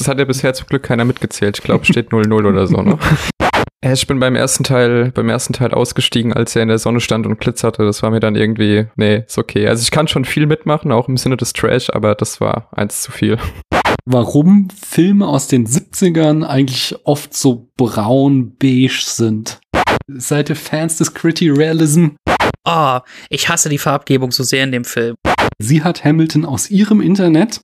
das hat ja bisher zum Glück keiner mitgezählt. Ich glaube, steht 0-0 oder so, ne? Ich bin beim ersten Teil, beim ersten Teil ausgestiegen, als er in der Sonne stand und glitzerte. Das war mir dann irgendwie, nee, ist okay. Also ich kann schon viel mitmachen, auch im Sinne des Trash, aber das war eins zu viel. Warum Filme aus den 70ern eigentlich oft so braun-beige sind. Seid ihr Fans des Gritty Realism? Oh, ich hasse die Farbgebung so sehr in dem Film. Sie hat Hamilton aus ihrem Internet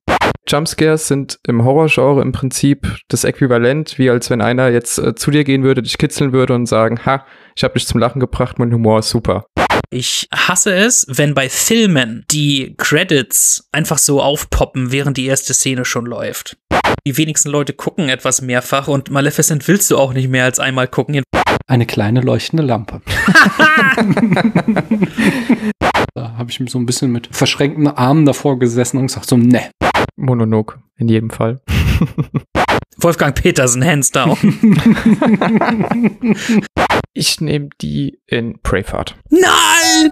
Jumpscares sind im Horrorgenre im Prinzip das Äquivalent, wie als wenn einer jetzt äh, zu dir gehen würde, dich kitzeln würde und sagen, ha, ich habe dich zum Lachen gebracht, mein Humor ist super. Ich hasse es, wenn bei Filmen die Credits einfach so aufpoppen, während die erste Szene schon läuft. Die wenigsten Leute gucken etwas mehrfach und Maleficent willst du auch nicht mehr als einmal gucken. Eine kleine leuchtende Lampe. da habe ich so ein bisschen mit verschränkten Armen davor gesessen und gesagt so, ne. Monolog, in jedem Fall. Wolfgang Petersen, hands down. ich nehme die in Braveheart. Nein!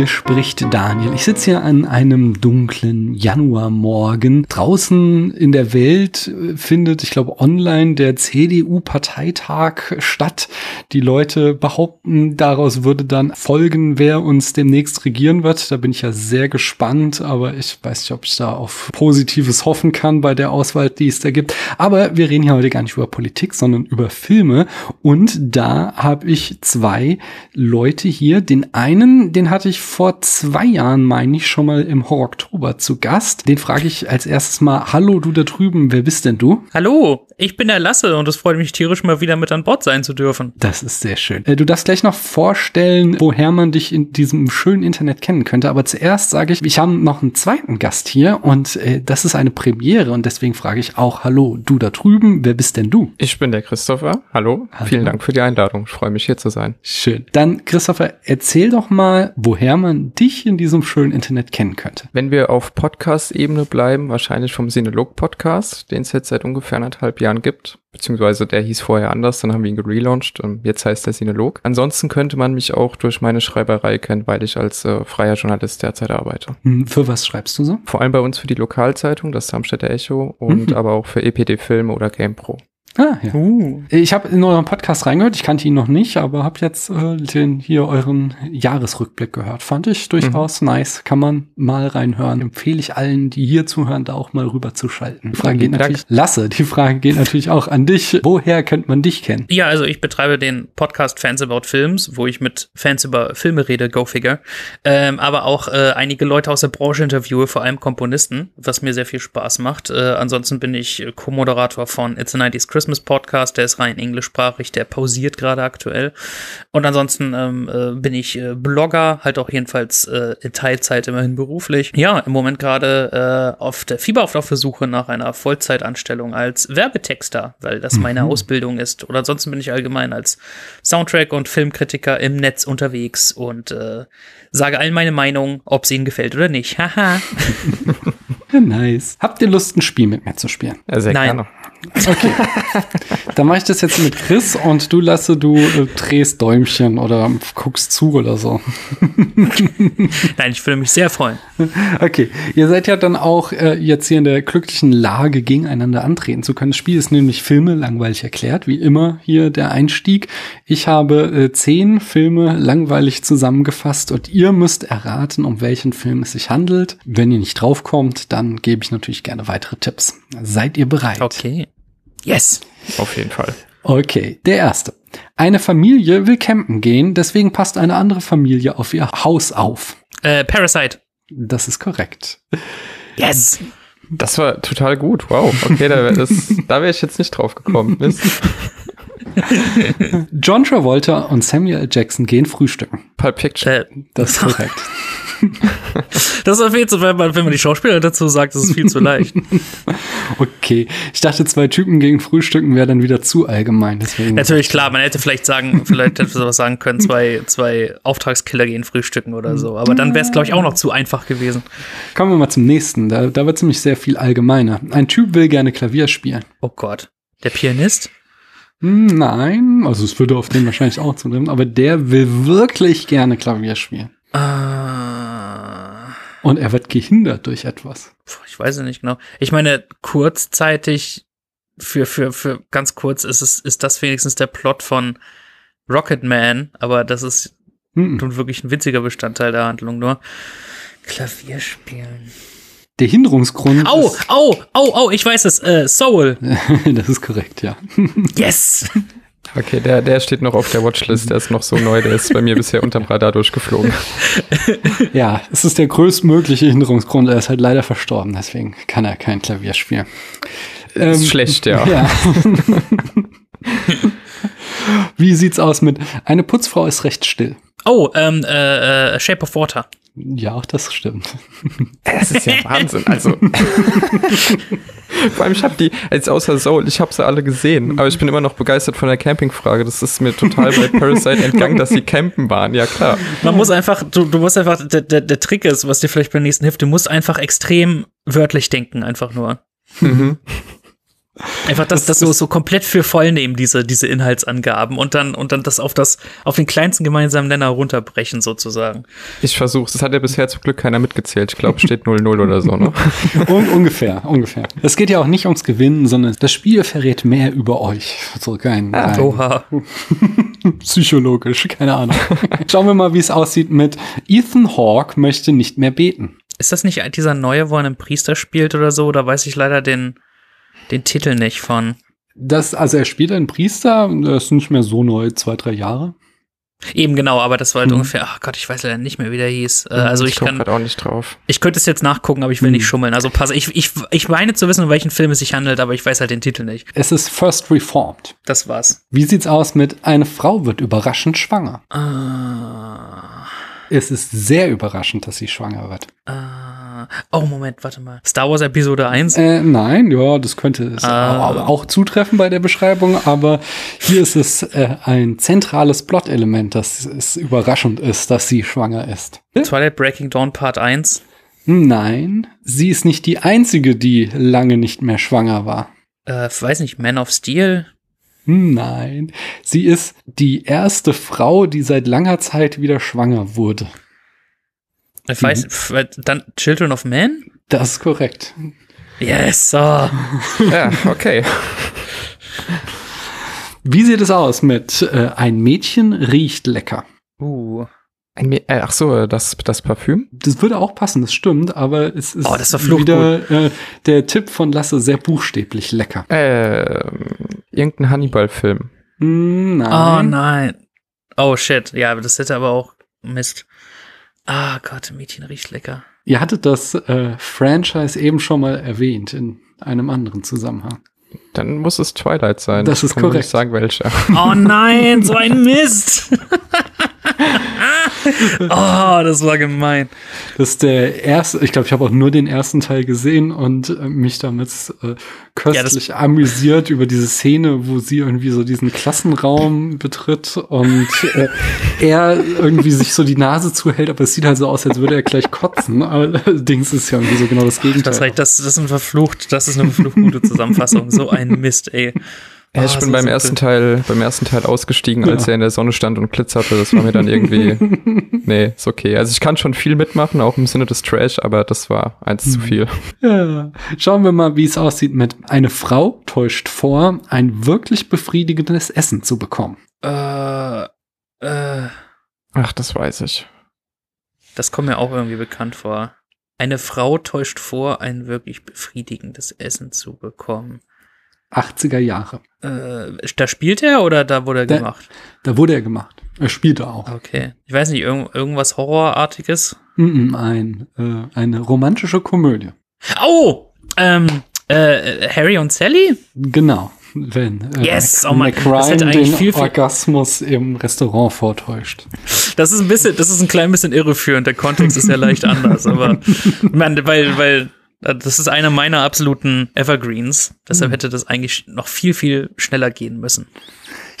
Hier spricht Daniel. Ich sitze hier an einem dunklen Januarmorgen. Draußen in der Welt äh, findet, ich glaube, online der CDU-Parteitag statt. Die Leute behaupten, daraus würde dann folgen, wer uns demnächst regieren wird. Da bin ich ja sehr gespannt, aber ich weiß nicht, ob ich da auf Positives hoffen kann bei der Auswahl, die es da gibt. Aber wir reden hier heute gar nicht über Politik, sondern über Filme. Und da habe ich zwei Leute hier. Den einen den hatte ich vor zwei Jahren, meine ich, schon mal im Horror Oktober zu Gast. Den frage ich als erstes mal, hallo du da drüben, wer bist denn du? Hallo, ich bin der Lasse und es freut mich tierisch mal wieder mit an Bord sein zu dürfen. Das ist sehr schön. Äh, du darfst gleich noch vorstellen, woher man dich in diesem schönen Internet kennen könnte. Aber zuerst sage ich, ich habe noch einen zweiten Gast hier und äh, das ist eine Premiere und deswegen frage ich auch, hallo, du da drüben, wer bist denn du? Ich bin der Christopher. Hallo. hallo. Vielen Dank für die Einladung. Ich freue mich hier zu sein. Schön. Dann Christopher, erzähl doch mal, woher man dich in diesem schönen Internet kennen könnte. Wenn wir auf Podcast-Ebene bleiben, wahrscheinlich vom Sinelog-Podcast, den es jetzt seit ungefähr anderthalb Jahren gibt, beziehungsweise der hieß vorher anders, dann haben wir ihn gelauncht und jetzt heißt er Sinelog. Ansonsten könnte man mich auch durch meine Schreiberei kennen, weil ich als äh, freier Journalist derzeit arbeite. Hm, für was schreibst du so? Vor allem bei uns für die Lokalzeitung, das Darmstädter Echo und mhm. aber auch für EPD Filme oder GamePro. Ah, ja. Uh. Ich habe in euren Podcast reingehört, ich kannte ihn noch nicht, aber habe jetzt äh, den hier euren Jahresrückblick gehört. Fand ich durchaus mhm. nice. Kann man mal reinhören. Empfehle ich allen, die hier zuhören, da auch mal rüber zu schalten. Die Frage geht natürlich, Lasse, die Frage geht natürlich auch an dich. Woher könnte man dich kennen? Ja, also ich betreibe den Podcast Fans About Films, wo ich mit Fans über Filme rede, go figure. Ähm, aber auch äh, einige Leute aus der Branche interviewe, vor allem Komponisten, was mir sehr viel Spaß macht. Äh, ansonsten bin ich Co-Moderator von It's a 90s Christmas Christmas Podcast, der ist rein englischsprachig, der pausiert gerade aktuell. Und ansonsten ähm, äh, bin ich äh, Blogger, halt auch jedenfalls äh, in Teilzeit immerhin beruflich. Ja, im Moment gerade äh, auf der Fieberhaft auf der Suche nach einer Vollzeitanstellung als Werbetexter, weil das meine mhm. Ausbildung ist. Oder ansonsten bin ich allgemein als Soundtrack- und Filmkritiker im Netz unterwegs und äh, sage allen meine Meinung, ob es ihnen gefällt oder nicht. Haha. nice. Habt ihr Lust, ein Spiel mit mir zu spielen? Ja, sehr Nein. gerne. Okay. Dann mache ich das jetzt mit Chris und du lasse, du äh, drehst Däumchen oder guckst zu oder so. Nein, ich würde mich sehr freuen. Okay. Ihr seid ja dann auch äh, jetzt hier in der glücklichen Lage, gegeneinander antreten zu können. Das Spiel ist nämlich Filme langweilig erklärt, wie immer hier der Einstieg. Ich habe äh, zehn Filme langweilig zusammengefasst und ihr müsst erraten, um welchen Film es sich handelt. Wenn ihr nicht draufkommt, dann gebe ich natürlich gerne weitere Tipps. Seid ihr bereit? Okay. Yes. Auf jeden Fall. Okay, der erste. Eine Familie will campen gehen, deswegen passt eine andere Familie auf ihr Haus auf. Äh, Parasite. Das ist korrekt. Yes. Das war total gut. Wow. Okay, da wäre wär ich jetzt nicht drauf gekommen. John Travolta und Samuel Jackson gehen frühstücken. Pulp Fiction. Äh, das ist korrekt. Das ist viel zu, wenn man, wenn man die Schauspieler dazu sagt, das ist viel zu leicht. Okay. Ich dachte, zwei Typen gegen Frühstücken wäre dann wieder zu allgemein. Deswegen Natürlich, klar, man hätte vielleicht sagen, vielleicht hätte sowas sagen können, zwei, zwei Auftragskiller gehen frühstücken oder so. Aber dann wäre es, glaube ich, auch noch zu einfach gewesen. Kommen wir mal zum nächsten. Da, da wird ziemlich sehr viel allgemeiner. Ein Typ will gerne Klavier spielen. Oh Gott. Der Pianist? Hm, Nein, also es würde auf den wahrscheinlich auch zutreffen, aber der will wirklich gerne Klavier spielen. Äh, Und er wird gehindert durch etwas. Ich weiß es nicht genau. Ich meine, kurzzeitig, für, für, für ganz kurz ist es, ist das wenigstens der Plot von Rocket Man, aber das ist Hm. nun wirklich ein winziger Bestandteil der Handlung nur. Klavier spielen. Der Hinderungsgrund. Au, au, au, au, ich weiß es, äh, Soul. das ist korrekt, ja. Yes. Okay, der, der steht noch auf der Watchlist, der ist noch so neu, der ist bei mir bisher unterm Radar durchgeflogen. Ja, es ist der größtmögliche Hinderungsgrund. Er ist halt leider verstorben, deswegen kann er kein Klavier spielen. Ähm, ist schlecht, ja. Ja. Wie sieht's aus mit eine Putzfrau ist recht still? Oh, ähm, äh, äh, Shape of Water. Ja, auch das stimmt. Das ist ja Wahnsinn. Also vor allem ich habe die als außer Soul, ich habe sie alle gesehen, aber ich bin immer noch begeistert von der Campingfrage. Das ist mir total bei Parasite entgangen, dass sie campen waren. Ja klar. Man muss einfach, du, du musst einfach, der, der, der Trick ist, was dir vielleicht beim nächsten hilft, du musst einfach extrem wörtlich denken, einfach nur. Mhm. Einfach das, das so, so komplett für voll nehmen, diese, diese Inhaltsangaben und dann, und dann das auf das, auf den kleinsten gemeinsamen Nenner runterbrechen, sozusagen. Ich versuch's. Das hat ja bisher zum Glück keiner mitgezählt. Ich glaube, steht 0-0 oder so, ne? Un ungefähr, ungefähr. Es geht ja auch nicht ums Gewinnen, sondern das Spiel verrät mehr über euch. So rein, rein Oha. psychologisch, keine Ahnung. Schauen wir mal, wie es aussieht mit Ethan Hawke möchte nicht mehr beten. Ist das nicht dieser neue, wo er einen Priester spielt oder so? Da weiß ich leider den, den Titel nicht von. Das, also er spielt einen Priester, das ist nicht mehr so neu, zwei, drei Jahre. Eben genau, aber das war halt Mhm. ungefähr, ach Gott, ich weiß leider nicht mehr, wie der hieß. Äh, also ich komm kann, auch nicht drauf. ich könnte es jetzt nachgucken, aber ich will Mhm. nicht schummeln. Also pass, ich, ich, ich meine zu wissen, um welchen Film es sich handelt, aber ich weiß halt den Titel nicht. Es ist First Reformed. Das war's. Wie sieht's aus mit eine Frau wird überraschend schwanger? Ah, Es ist sehr überraschend, dass sie schwanger wird. ah, oh, Moment, warte mal. Star Wars Episode 1? Äh, nein, ja, das könnte es Ah. auch, auch zutreffen bei der Beschreibung, aber hier ist es äh, ein zentrales Plot-Element, dass es überraschend ist, dass sie schwanger ist. Twilight Breaking Dawn Part 1? Nein, sie ist nicht die einzige, die lange nicht mehr schwanger war. Äh, weiß nicht, Man of Steel? Nein, sie ist die erste Frau, die seit langer Zeit wieder schwanger wurde. Ich weiß, f- dann Children of Men? Das ist korrekt. Yes, oh. Ja, okay. Wie sieht es aus mit äh, ein Mädchen riecht lecker? Uh. Ein äh, ach so, das, das Parfüm? Das würde auch passen, das stimmt, aber es ist Oh, wieder äh, der Tipp von Lasse sehr buchstäblich lecker. Äh, irgendein Hannibal-Film. Mm, nein. Oh nein. Oh shit. Ja, aber das hätte aber auch Mist. Ah Gott, Mädchen riecht lecker. Ihr hattet das äh, Franchise eben schon mal erwähnt in einem anderen Zusammenhang. Dann muss es Twilight sein. Das Ich ist kann nur korrekt. nicht sagen, welcher. Oh nein, so ein Mist. Oh, das war gemein. Das ist der erste, ich glaube, ich habe auch nur den ersten Teil gesehen und äh, mich damit äh, köstlich amüsiert über diese Szene, wo sie irgendwie so diesen Klassenraum betritt und äh, er irgendwie sich so die Nase zuhält, aber es sieht halt so aus, als würde er gleich kotzen. Allerdings ist ja irgendwie so genau das Gegenteil. Das, heißt, das, das ist ein verflucht, das ist eine verflucht gute Zusammenfassung. So ein Mist, ey. Ja, ich Ah, bin beim ersten Teil, beim ersten Teil ausgestiegen, als Ja. er in der Sonne stand und glitzerte. Das war mir dann irgendwie, nee, ist okay. Also ich kann schon viel mitmachen, auch im Sinne des Trash, aber das war eins Mhm. zu viel. Ja. Schauen wir mal, wie es aussieht mit eine Frau täuscht vor, ein wirklich befriedigendes Essen zu bekommen. Äh, äh, Ach, das weiß ich. das kommt mir auch irgendwie bekannt vor. Eine Frau täuscht vor, ein wirklich befriedigendes Essen zu bekommen. 80er Jahre. Äh, da spielt er oder da wurde er Da- gemacht? Da wurde er gemacht. Er spielte auch. Okay. Ich weiß nicht, irgend, irgendwas Horrorartiges? Mm, Ein, äh, eine romantische Komödie. Oh! Ähm, äh, Harry und Sally? Genau. wenn äh, Yes! Oh Mann, Mac das hätte eigentlich den viel, viel- Orgasmus im Restaurant vortäuscht. Das ist ein bisschen, das ist ein klein bisschen irreführend. Der Kontext ist ja leicht anders, aber man, weil, weil das ist einer meiner absoluten Evergreens. Deshalb hätte das eigentlich noch viel, viel schneller gehen müssen.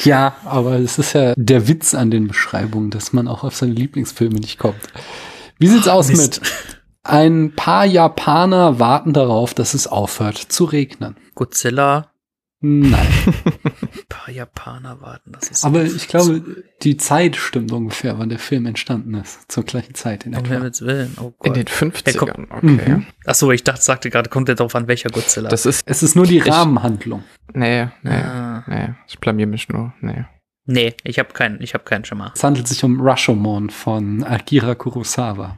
Ja, aber es ist ja der Witz an den Beschreibungen, dass man auch auf seine Lieblingsfilme nicht kommt. Wie sieht's aus Mist. mit ein paar Japaner warten darauf, dass es aufhört zu regnen? Godzilla, Nein, ein paar Japaner warten. Das ist aber ich glaube, die Zeit stimmt ungefähr, wann der Film entstanden ist. Zur gleichen Zeit in etwa. Himmels Willen. Oh In Gott. den Der 50ern, okay. Mhm. Ach so, ich dachte, sagte gerade, kommt der darauf an, welcher Godzilla. Das ist, Es ist nur die Ich- Rahmenhandlung. nee, nee, Ah. nee, ich blamier mich nur, nee. nee, ich habe keinen, ich habe keinen Schimmer. Es handelt sich um Rashomon von Akira Kurosawa.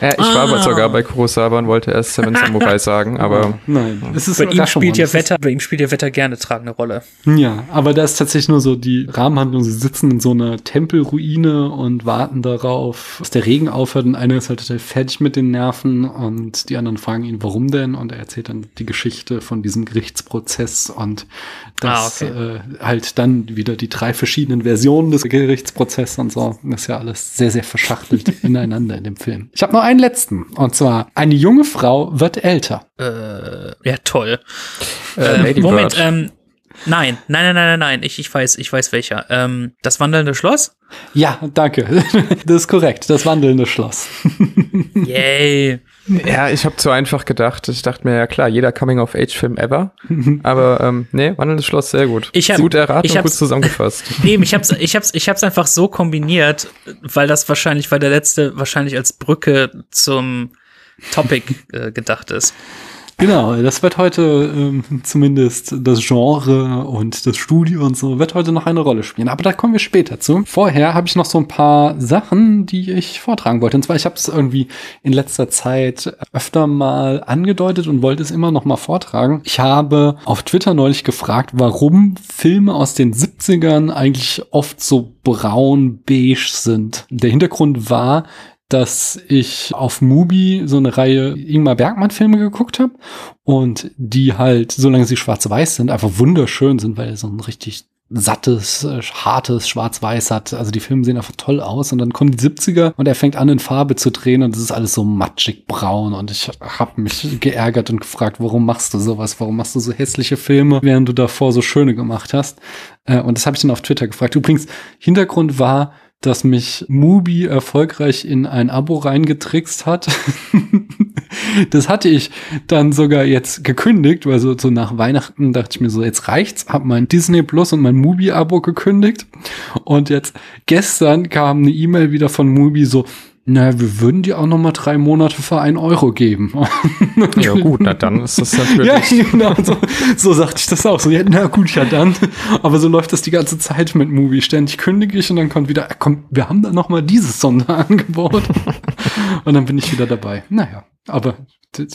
Ja, ich war aber Ah. sogar bei Kurosawa und wollte erst Seven Samurai sagen, aber nein, es ist Bei ihm spielt ja Wetter, bei ihm spielt ja Wetter gerne tragende Rolle. Ja, aber da ist tatsächlich nur so die Rahmenhandlung. Sie sitzen in so einer Tempelruine und warten darauf, dass der Regen aufhört und einer ist halt total fertig mit den Nerven und die anderen fragen ihn, warum denn? Und er erzählt dann die Geschichte von diesem Gerichtsprozess und dass Ah, okay. äh, halt dann wieder die drei verschiedenen Versionen des Gerichtsprozesses und so. Das ist ja alles sehr, sehr verschachtelt ineinander in dem Film. Ich habe noch einen letzten und zwar eine junge Frau wird älter. Äh, ja, toll. äh, Lady Moment, Bird. ähm, nein, nein, nein, nein, nein, nein, ich, ich weiß, ich weiß welcher. Ähm, das wandelnde Schloss? Ja, danke. Das ist korrekt. Das wandelnde Schloss. Yay. Ja, ich habe zu einfach gedacht. Ich dachte mir, ja klar, jeder Coming-of-Age-Film ever. Aber ähm, nee, Wandelndes Schloss, sehr gut. Ich hab- gut erraten ich und gut hab's- zusammengefasst. Eben, ich hab's, ich hab's, ich hab's einfach so kombiniert, weil das wahrscheinlich, weil der letzte wahrscheinlich als Brücke zum Topic äh, gedacht ist. Genau, das wird heute ähm, zumindest das Genre und das Studio und so wird heute noch eine Rolle spielen. Aber da kommen wir später zu. Vorher habe ich noch so ein paar Sachen, die ich vortragen wollte. Und zwar, ich habe es irgendwie in letzter Zeit öfter mal angedeutet und wollte es immer noch mal vortragen. Ich habe auf Twitter neulich gefragt, warum Filme aus den 70ern eigentlich oft so braun-beige sind. Der Hintergrund war, dass ich auf Mubi so eine Reihe Ingmar Bergmann Filme geguckt habe und die halt, solange sie schwarz-weiß sind, einfach wunderschön sind, weil so ein richtig sattes, äh, hartes Schwarz-Weiß hat. Also die Filme sehen einfach toll aus und dann kommen die 70er und er fängt an in Farbe zu drehen und es ist alles so matschig braun und ich habe mich geärgert und gefragt, warum machst du sowas? Warum machst du so hässliche Filme, während du davor so schöne gemacht hast? Äh, Und das habe ich dann auf Twitter gefragt. Übrigens, Hintergrund war, dass mich Mubi erfolgreich in ein Abo reingetrickst hat. das hatte ich dann sogar jetzt gekündigt, weil so, so nach Weihnachten dachte ich mir so, jetzt reicht's, hab mein Disney Plus und mein Mubi-Abo gekündigt. Und jetzt gestern kam eine E-Mail wieder von Mubi so, na, wir würden dir auch noch mal drei Monate für einen Euro geben. Ja gut, na dann ist das natürlich. Ja, genau, so, so sagte ich das auch. So, ja, na gut, ja dann. Aber so läuft das die ganze Zeit mit Movie. Ständig kündige ich und dann kommt wieder, äh, komm, wir haben da noch mal dieses Sonderangebot. und dann bin ich wieder dabei. Naja, aber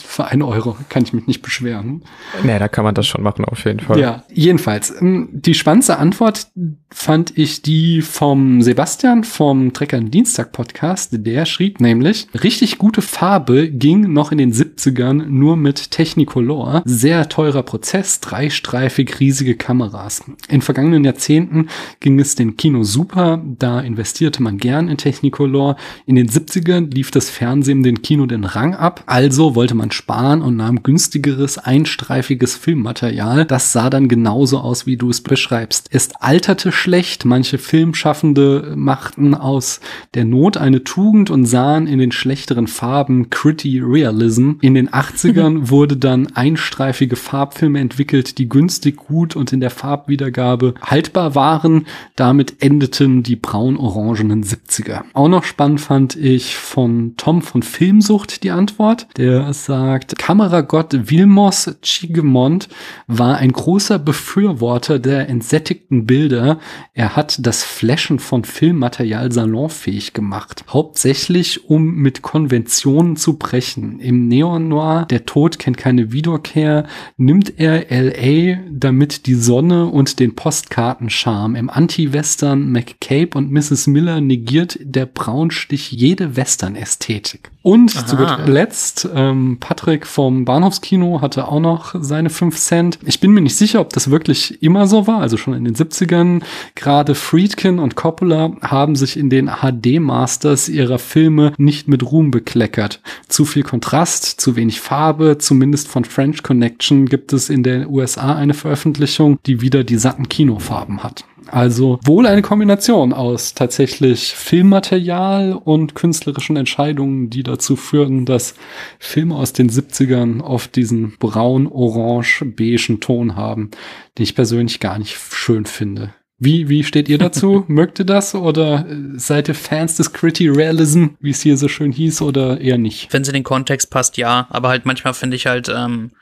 für einen Euro kann ich mich nicht beschweren. Nee, da kann man das schon machen, auf jeden Fall. Ja, jedenfalls. ähm, Die spannendste Antwort fand ich die vom Sebastian vom Trecker im Dienstag Podcast. Der schrieb nämlich, richtig gute Farbe ging noch in den 70ern nur mit Technicolor. Sehr teurer Prozess, dreistreifig riesige Kameras. In vergangenen Jahrzehnten ging es dem Kino super. Da investierte man gern in Technicolor. In den 70ern lief das Fernsehen den Kino den Rang ab. Also wollte man sparen und nahm günstigeres, einstreifiges Filmmaterial. Das sah dann genauso aus, wie du es beschreibst. Es alterte schlecht. Manche Filmschaffende machten aus der Not eine Tugend und sahen in den schlechteren Farben Gritty Realism. In den 80ern wurde dann einstreifige Farbfilme entwickelt, die günstig, gut und in der Farbwiedergabe haltbar waren. Damit endeten die braun-orangenen 70er. Auch noch spannend fand ich von Tom von Filmsucht die Antwort. Der sagt, Kameragott Vilmos Chigemont war ein großer Befürworter der entsättigten Bilder. Er hat das Flashen von Filmmaterial salonfähig gemacht. Hauptsächlich, um mit Konventionen zu brechen. Im Neon-Noir, der Tod kennt keine Wiederkehr, nimmt er L.A. damit die Sonne und den Postkartenscharme. Im Anti-Western McCabe und Mrs. Miller negiert der Braunstich jede Western-Ästhetik. Und Aha. zu guter Letzt, ähm, Patrick vom Bahnhofskino hatte auch noch seine 5 Cent. Ich bin mir nicht sicher, ob das wirklich immer so war, also schon in den 70ern. Gerade Friedkin und Coppola haben sich in den HD-Masters ihrer Filme nicht mit Ruhm bekleckert. Zu viel Kontrast, zu wenig Farbe, zumindest von French Connection gibt es in den USA eine Veröffentlichung, die wieder die satten Kinofarben hat. Also wohl eine Kombination aus tatsächlich Filmmaterial und künstlerischen Entscheidungen, die dazu führen, dass Filme aus den 70ern oft diesen braun, orange, beigen Ton haben, den ich persönlich gar nicht schön finde. Wie, wie steht ihr dazu? Mögt ihr das oder seid ihr Fans des Gritty Realism, wie es hier so schön hieß, oder eher nicht? Wenn es in den Kontext passt, ja. Aber halt manchmal finde ich halt, ähm,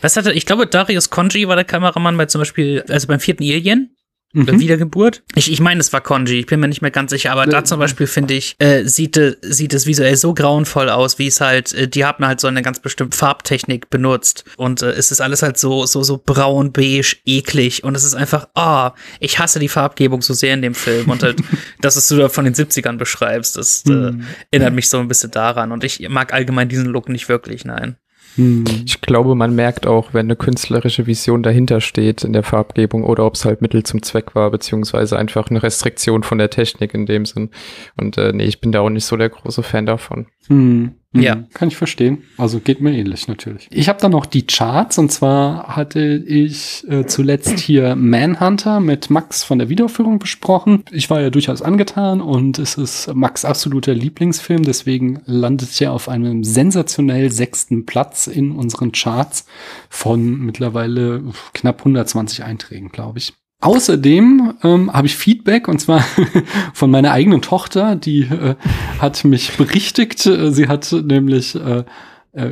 was hatte, ich glaube, Darius Conji war der Kameramann bei zum Beispiel, also beim vierten Alien. Mhm. Wiedergeburt. Ich, ich meine, es war Konji, ich bin mir nicht mehr ganz sicher, aber da zum Beispiel finde ich, äh, sieht, sieht es visuell so grauenvoll aus, wie es halt, äh, die haben halt so eine ganz bestimmte Farbtechnik benutzt und äh, es ist alles halt so, so, so braun, beige, eklig und es ist einfach, ah, oh, ich hasse die Farbgebung so sehr in dem Film und halt, das, was du da von den 70ern beschreibst, das äh, mhm. erinnert mich so ein bisschen daran und ich mag allgemein diesen Look nicht wirklich, nein. Hm. Ich glaube, man merkt auch, wenn eine künstlerische Vision dahinter steht in der Farbgebung oder ob es halt Mittel zum Zweck war, beziehungsweise einfach eine Restriktion von der Technik in dem Sinn. Und äh, nee, ich bin da auch nicht so der große Fan davon. Hm. Ja. Mhm. Kann ich verstehen. Also geht mir ähnlich natürlich. Ich habe dann noch die Charts und zwar hatte ich äh, zuletzt hier Manhunter mit Max von der Wiederaufführung besprochen. Ich war ja durchaus angetan und es ist Max absoluter Lieblingsfilm, deswegen landet er auf einem sensationell sechsten Platz in unseren Charts von mittlerweile knapp 120 Einträgen, glaube ich. Außerdem ähm, habe ich Feedback und zwar von meiner eigenen Tochter, die äh, hat mich berichtigt. Äh, sie hat nämlich äh,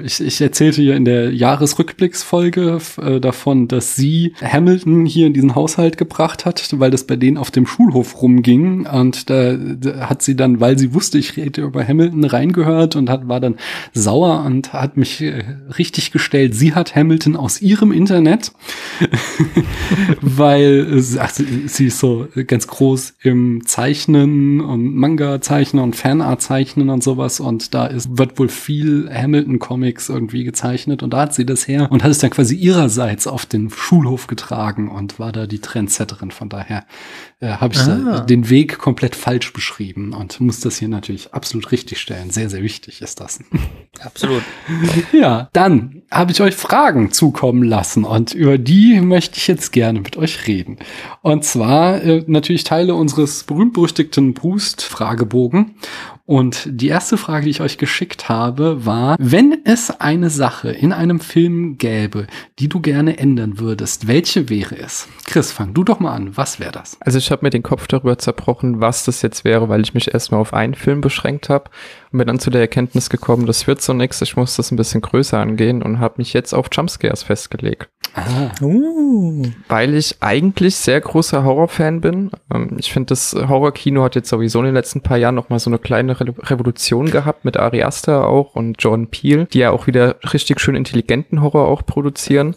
ich, ich erzählte hier in der Jahresrückblicksfolge äh, davon, dass sie Hamilton hier in diesen Haushalt gebracht hat, weil das bei denen auf dem Schulhof rumging. Und da, da hat sie dann, weil sie wusste, ich rede über Hamilton, reingehört und hat, war dann sauer und hat mich äh, richtig gestellt. Sie hat Hamilton aus ihrem Internet, weil ach, sie ist so ganz groß im Zeichnen und Manga-Zeichnen und Fanart-Zeichnen und sowas. Und da ist, wird wohl viel Hamilton Comics irgendwie gezeichnet und da hat sie das her und hat es dann quasi ihrerseits auf den Schulhof getragen und war da die Trendsetterin. Von daher äh, habe ich ah. den Weg komplett falsch beschrieben und muss das hier natürlich absolut richtig stellen. Sehr, sehr wichtig ist das. Absolut. ja, dann habe ich euch Fragen zukommen lassen und über die möchte ich jetzt gerne mit euch reden. Und zwar äh, natürlich Teile unseres berühmt-berüchtigten Brust-Fragebogen. Und die erste Frage, die ich euch geschickt habe, war, wenn es eine Sache in einem Film gäbe, die du gerne ändern würdest, welche wäre es? Chris, fang du doch mal an. Was wäre das? Also ich habe mir den Kopf darüber zerbrochen, was das jetzt wäre, weil ich mich erstmal auf einen Film beschränkt habe und bin dann zu der Erkenntnis gekommen, das wird so nix, ich muss das ein bisschen größer angehen und habe mich jetzt auf Jumpscares festgelegt. Ah. Uh. Weil ich eigentlich sehr großer Horrorfan bin. Ähm, ich finde, das Horrorkino hat jetzt sowieso in den letzten paar Jahren noch mal so eine kleine Re Revolution gehabt mit Ari Aster auch und John Peel, die ja auch wieder richtig schön intelligenten Horror auch produzieren.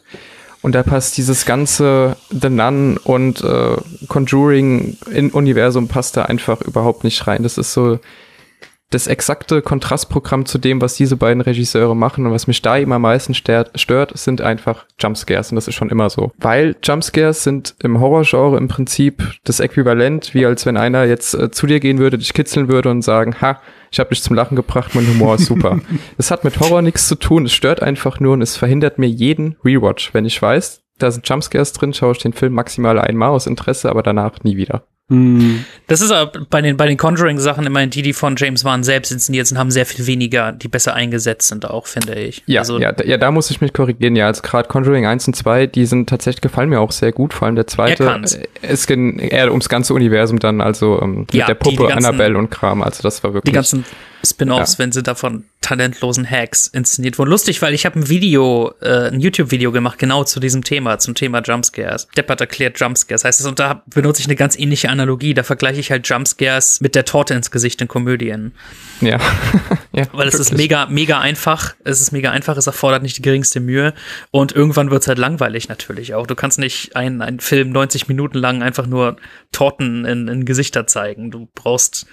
Und da passt dieses ganze The Nun und äh, Conjuring in Universum passt da einfach überhaupt nicht rein. Das ist so das exakte Kontrastprogramm zu dem, was diese beiden Regisseure machen und was mich da immer am meisten stört, stört, sind einfach Jumpscares und das ist schon immer so. Weil Jumpscares sind im Horrorgenre im Prinzip das Äquivalent, wie als wenn einer jetzt äh, zu dir gehen würde, dich kitzeln würde und sagen, ha, ich habe dich zum Lachen gebracht, mein Humor ist super. Es hat mit Horror nichts zu tun, es stört einfach nur und es verhindert mir jeden Rewatch, wenn ich weiß, da sind Jumpscares drin, schaue ich den Film maximal einmal aus Interesse, aber danach nie wieder. Hm. Das ist aber bei den, bei den Conjuring-Sachen immerhin die, die von James Wan selbst inszeniert sind, haben sehr viel weniger, die besser eingesetzt sind auch, finde ich. Ja, also, ja, da, ja, da muss ich mich korrigieren. Ja, als gerade Conjuring 1 und 2, die sind tatsächlich, gefallen mir auch sehr gut. Vor allem der zweite. Es ging eher ums ganze Universum dann, also ähm, mit ja, der Puppe, die, die ganzen, Annabelle und Kram. Also das war wirklich. Die ganzen Spin-offs, ja. wenn sie davon talentlosen Hacks inszeniert wurden. Lustig, weil ich habe ein Video, äh, ein YouTube-Video gemacht, genau zu diesem Thema, zum Thema Jumpscares. Deppert erklärt Jumpscares, heißt es, und da benutze ich eine ganz ähnliche Analogie. Da vergleiche ich halt Jumpscares mit der Torte ins Gesicht in Komödien. Ja. ja weil es wirklich. ist mega, mega einfach. Es ist mega einfach, es erfordert nicht die geringste Mühe. Und irgendwann wird es halt langweilig natürlich auch. Du kannst nicht einen, einen Film 90 Minuten lang einfach nur Torten in, in Gesichter zeigen. Du brauchst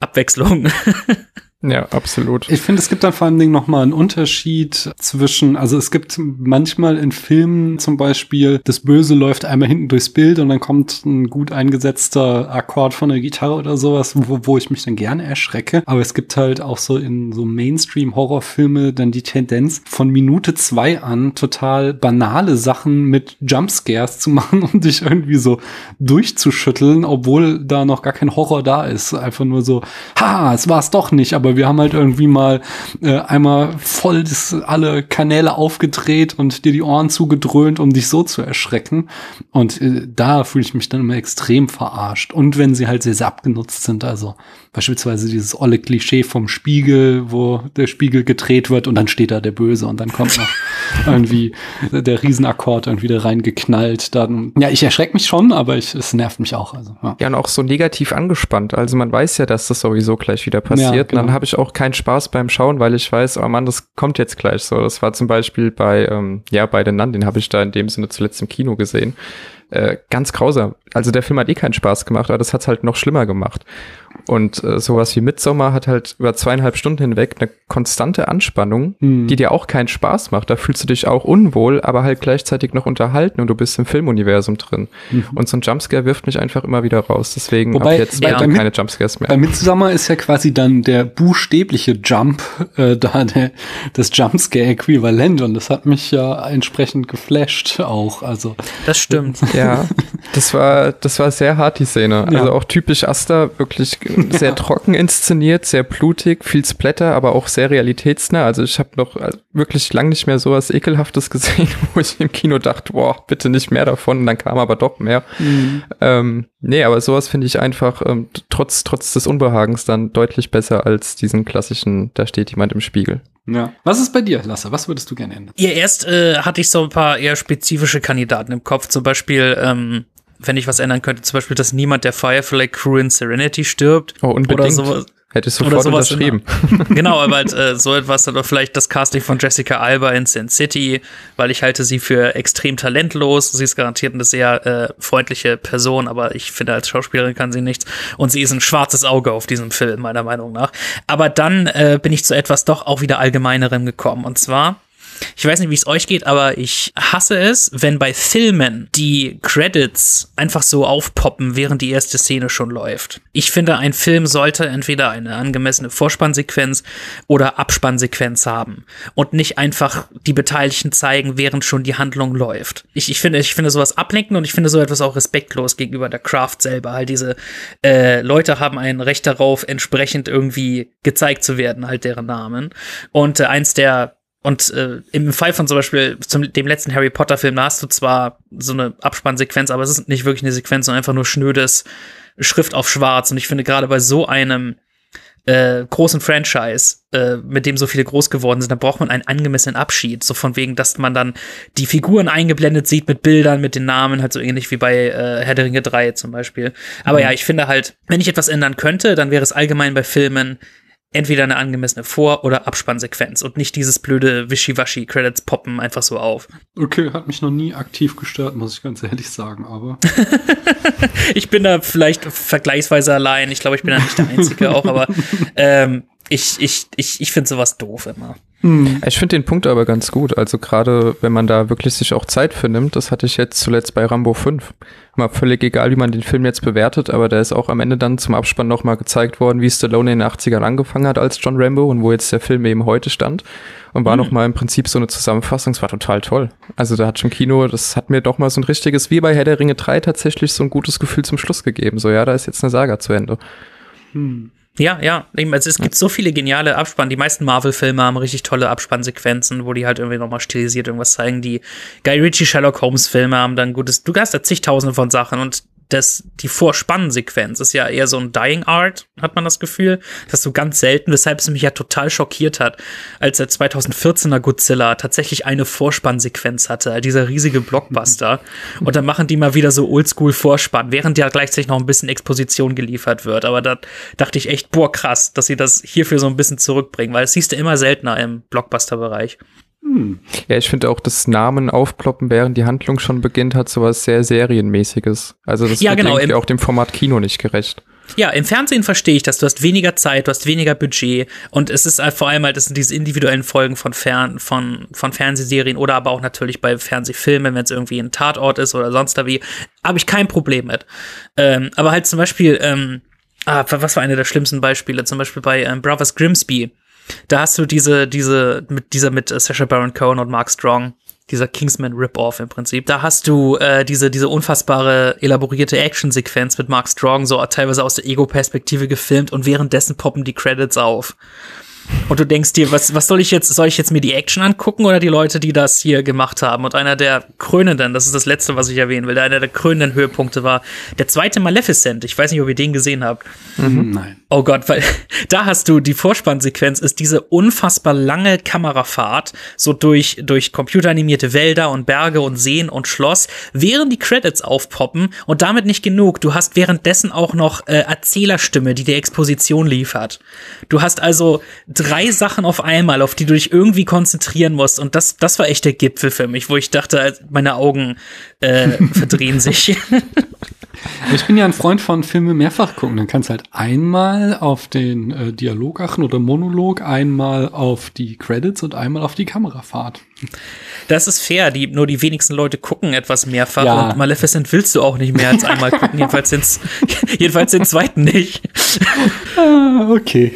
Abwechslung. Ja, absolut. Ich finde, es gibt dann vor allen Dingen nochmal einen Unterschied zwischen, also es gibt manchmal in Filmen zum Beispiel, das Böse läuft einmal hinten durchs Bild und dann kommt ein gut eingesetzter Akkord von der Gitarre oder sowas, wo, wo ich mich dann gerne erschrecke. Aber es gibt halt auch so in so Mainstream-Horrorfilme dann die Tendenz, von Minute zwei an total banale Sachen mit Jumpscares zu machen und dich irgendwie so durchzuschütteln, obwohl da noch gar kein Horror da ist. Einfach nur so, ha, es war es doch nicht, aber wir haben halt irgendwie mal äh, einmal voll das, alle Kanäle aufgedreht und dir die Ohren zugedröhnt, um dich so zu erschrecken. Und äh, da fühle ich mich dann immer extrem verarscht. Und wenn sie halt sehr, sehr abgenutzt sind, also beispielsweise dieses olle Klischee vom Spiegel, wo der Spiegel gedreht wird und dann steht da der Böse und dann kommt noch irgendwie der Riesenakkord irgendwie da reingeknallt. Dann, ja, ich erschrecke mich schon, aber ich, es nervt mich auch. Also, ja. ja, und auch so negativ angespannt. Also man weiß ja, dass das sowieso gleich wieder passiert. Ja, genau. Dann habe ich auch keinen Spaß beim Schauen, weil ich weiß, oh Mann, das kommt jetzt gleich so. Das war zum Beispiel bei, ähm, ja, bei den Nun, den habe ich da in dem Sinne zuletzt im Kino gesehen. Äh, ganz grausam. Also der Film hat eh keinen Spaß gemacht, aber das hat's halt noch schlimmer gemacht. Und äh, sowas wie Midsommer hat halt über zweieinhalb Stunden hinweg eine konstante Anspannung, mhm. die dir auch keinen Spaß macht. Da fühlst du dich auch unwohl, aber halt gleichzeitig noch unterhalten und du bist im Filmuniversum drin. Mhm. Und so ein Jumpscare wirft mich einfach immer wieder raus. Deswegen Wobei, ab jetzt ja. keine Jumpscares mehr. Bei Midsommer ist ja quasi dann der buchstäbliche Jump äh, da der, das Jumpscare-Äquivalent und das hat mich ja entsprechend geflasht auch. Also das stimmt. Ja, das war das war sehr hart die Szene. Also ja. auch typisch Asta, wirklich sehr ja. trocken inszeniert, sehr blutig, viel Splatter, aber auch sehr realitätsnah. Also ich habe noch äh, wirklich lang nicht mehr sowas ekelhaftes gesehen, wo ich im Kino dachte, boah, bitte nicht mehr davon. Und dann kam aber doch mehr. Mhm. Ähm, nee, aber sowas finde ich einfach ähm, trotz trotz des Unbehagens dann deutlich besser als diesen klassischen, da steht jemand im Spiegel. Ja. Was ist bei dir, Lasse? Was würdest du gerne ändern? Ja, erst äh, hatte ich so ein paar eher spezifische Kandidaten im Kopf. Zum Beispiel ähm, wenn ich was ändern könnte, zum Beispiel, dass niemand der Firefly Crew in Serenity stirbt. Oh, unbedingt. Oder sowas. Hätte ich sofort unterschrieben. genau, aber halt, äh, so etwas oder vielleicht das Casting von Jessica Alba in Sin City, weil ich halte sie für extrem talentlos. Sie ist garantiert eine sehr äh, freundliche Person, aber ich finde, als Schauspielerin kann sie nichts. Und sie ist ein schwarzes Auge auf diesem Film, meiner Meinung nach. Aber dann äh, bin ich zu etwas doch auch wieder allgemeinerem gekommen. Und zwar ich weiß nicht, wie es euch geht, aber ich hasse es, wenn bei Filmen die Credits einfach so aufpoppen, während die erste Szene schon läuft. Ich finde, ein Film sollte entweder eine angemessene Vorspannsequenz oder Abspannsequenz haben und nicht einfach die Beteiligten zeigen, während schon die Handlung läuft. Ich, ich finde, ich finde sowas ablenken und ich finde so etwas auch respektlos gegenüber der Craft selber. Halt diese äh, Leute haben ein Recht darauf, entsprechend irgendwie gezeigt zu werden, halt deren Namen. Und äh, eins der und äh, im Fall von zum Beispiel zum, dem letzten Harry Potter Film, da hast du zwar so eine Abspannsequenz, aber es ist nicht wirklich eine Sequenz, sondern einfach nur schnödes Schrift auf Schwarz. Und ich finde gerade bei so einem äh, großen Franchise, äh, mit dem so viele groß geworden sind, da braucht man einen angemessenen Abschied. So von wegen, dass man dann die Figuren eingeblendet sieht mit Bildern, mit den Namen, halt so ähnlich wie bei äh, Herr der Ringe 3 zum Beispiel. Aber mhm. ja, ich finde halt, wenn ich etwas ändern könnte, dann wäre es allgemein bei Filmen entweder eine angemessene Vor- oder Abspannsequenz und nicht dieses blöde Wischiwaschi-Credits poppen einfach so auf. Okay, hat mich noch nie aktiv gestört, muss ich ganz ehrlich sagen, aber. ich bin da vielleicht vergleichsweise allein. Ich glaube, ich bin da nicht der Einzige auch, aber ähm, ich, ich, ich, ich finde sowas doof immer. Hm. Ich finde den Punkt aber ganz gut. Also gerade wenn man da wirklich sich auch Zeit für nimmt, das hatte ich jetzt zuletzt bei Rambo 5. Mal völlig egal, wie man den Film jetzt bewertet, aber der ist auch am Ende dann zum Abspann nochmal gezeigt worden, wie Stallone in den 80ern angefangen hat als John Rambo und wo jetzt der Film eben heute stand. Und war mhm. nochmal im Prinzip so eine Zusammenfassung. Es war total toll. Also da hat schon Kino, das hat mir doch mal so ein richtiges, wie bei Herr der Ringe 3 tatsächlich so ein gutes Gefühl zum Schluss gegeben. So, ja, da ist jetzt eine Saga zu Ende. Hm. Ja, ja. Also es gibt so viele geniale Abspann. Die meisten Marvel-Filme haben richtig tolle Abspannsequenzen, wo die halt irgendwie nochmal stilisiert irgendwas zeigen. Die Guy Ritchie Sherlock Holmes-Filme haben dann gutes. Du hast da zigtausende von Sachen und das, die Vorspannensequenz ist ja eher so ein Dying Art, hat man das Gefühl. Das ist so ganz selten, weshalb es mich ja total schockiert hat, als der 2014er Godzilla tatsächlich eine Vorspannsequenz hatte, dieser riesige Blockbuster. Und dann machen die mal wieder so Oldschool Vorspann, während ja gleichzeitig noch ein bisschen Exposition geliefert wird. Aber da dachte ich echt, boah, krass, dass sie das hierfür so ein bisschen zurückbringen, weil es siehst du immer seltener im Blockbuster-Bereich. Hm. Ja, ich finde auch das Namen aufploppen, während die Handlung schon beginnt, hat sowas sehr serienmäßiges. Also das ja, genau, irgendwie auch dem Format Kino nicht gerecht. Ja, im Fernsehen verstehe ich das. Du hast weniger Zeit, du hast weniger Budget und es ist halt vor allem halt, das sind diese individuellen Folgen von, Fern, von, von Fernsehserien oder aber auch natürlich bei Fernsehfilmen, wenn es irgendwie ein Tatort ist oder sonst da wie, habe ich kein Problem mit. Ähm, aber halt zum Beispiel, ähm, ah, was war eine der schlimmsten Beispiele? Zum Beispiel bei ähm, Brothers Grimsby. Da hast du diese, diese, mit dieser mit äh, Sacha Baron Cohen und Mark Strong, dieser Kingsman Rip-Off im Prinzip. Da hast du äh, diese, diese unfassbare elaborierte Action-Sequenz mit Mark Strong, so teilweise aus der Ego-Perspektive gefilmt und währenddessen poppen die Credits auf. Und du denkst dir, was, was soll ich jetzt, soll ich jetzt mir die Action angucken oder die Leute, die das hier gemacht haben? Und einer der krönenden, das ist das letzte, was ich erwähnen will, einer der krönenden Höhepunkte war der zweite Maleficent. Ich weiß nicht, ob ihr den gesehen habt. Mhm. Nein. Oh Gott, weil da hast du die Vorspannsequenz ist diese unfassbar lange Kamerafahrt so durch durch computeranimierte Wälder und Berge und Seen und Schloss, während die Credits aufpoppen und damit nicht genug. Du hast währenddessen auch noch äh, Erzählerstimme, die die Exposition liefert. Du hast also drei Sachen auf einmal, auf die du dich irgendwie konzentrieren musst und das das war echt der Gipfel für mich, wo ich dachte, meine Augen äh, verdrehen sich. Ich bin ja ein Freund von Filme mehrfach gucken. Dann kannst du halt einmal auf den äh, Dialog achten oder Monolog, einmal auf die Credits und einmal auf die Kamerafahrt. Das ist fair, die, nur die wenigsten Leute gucken etwas mehrfach Ja. und Maleficent willst du auch nicht mehr als einmal gucken, jedenfalls den, jedenfalls den zweiten nicht. Ah, okay.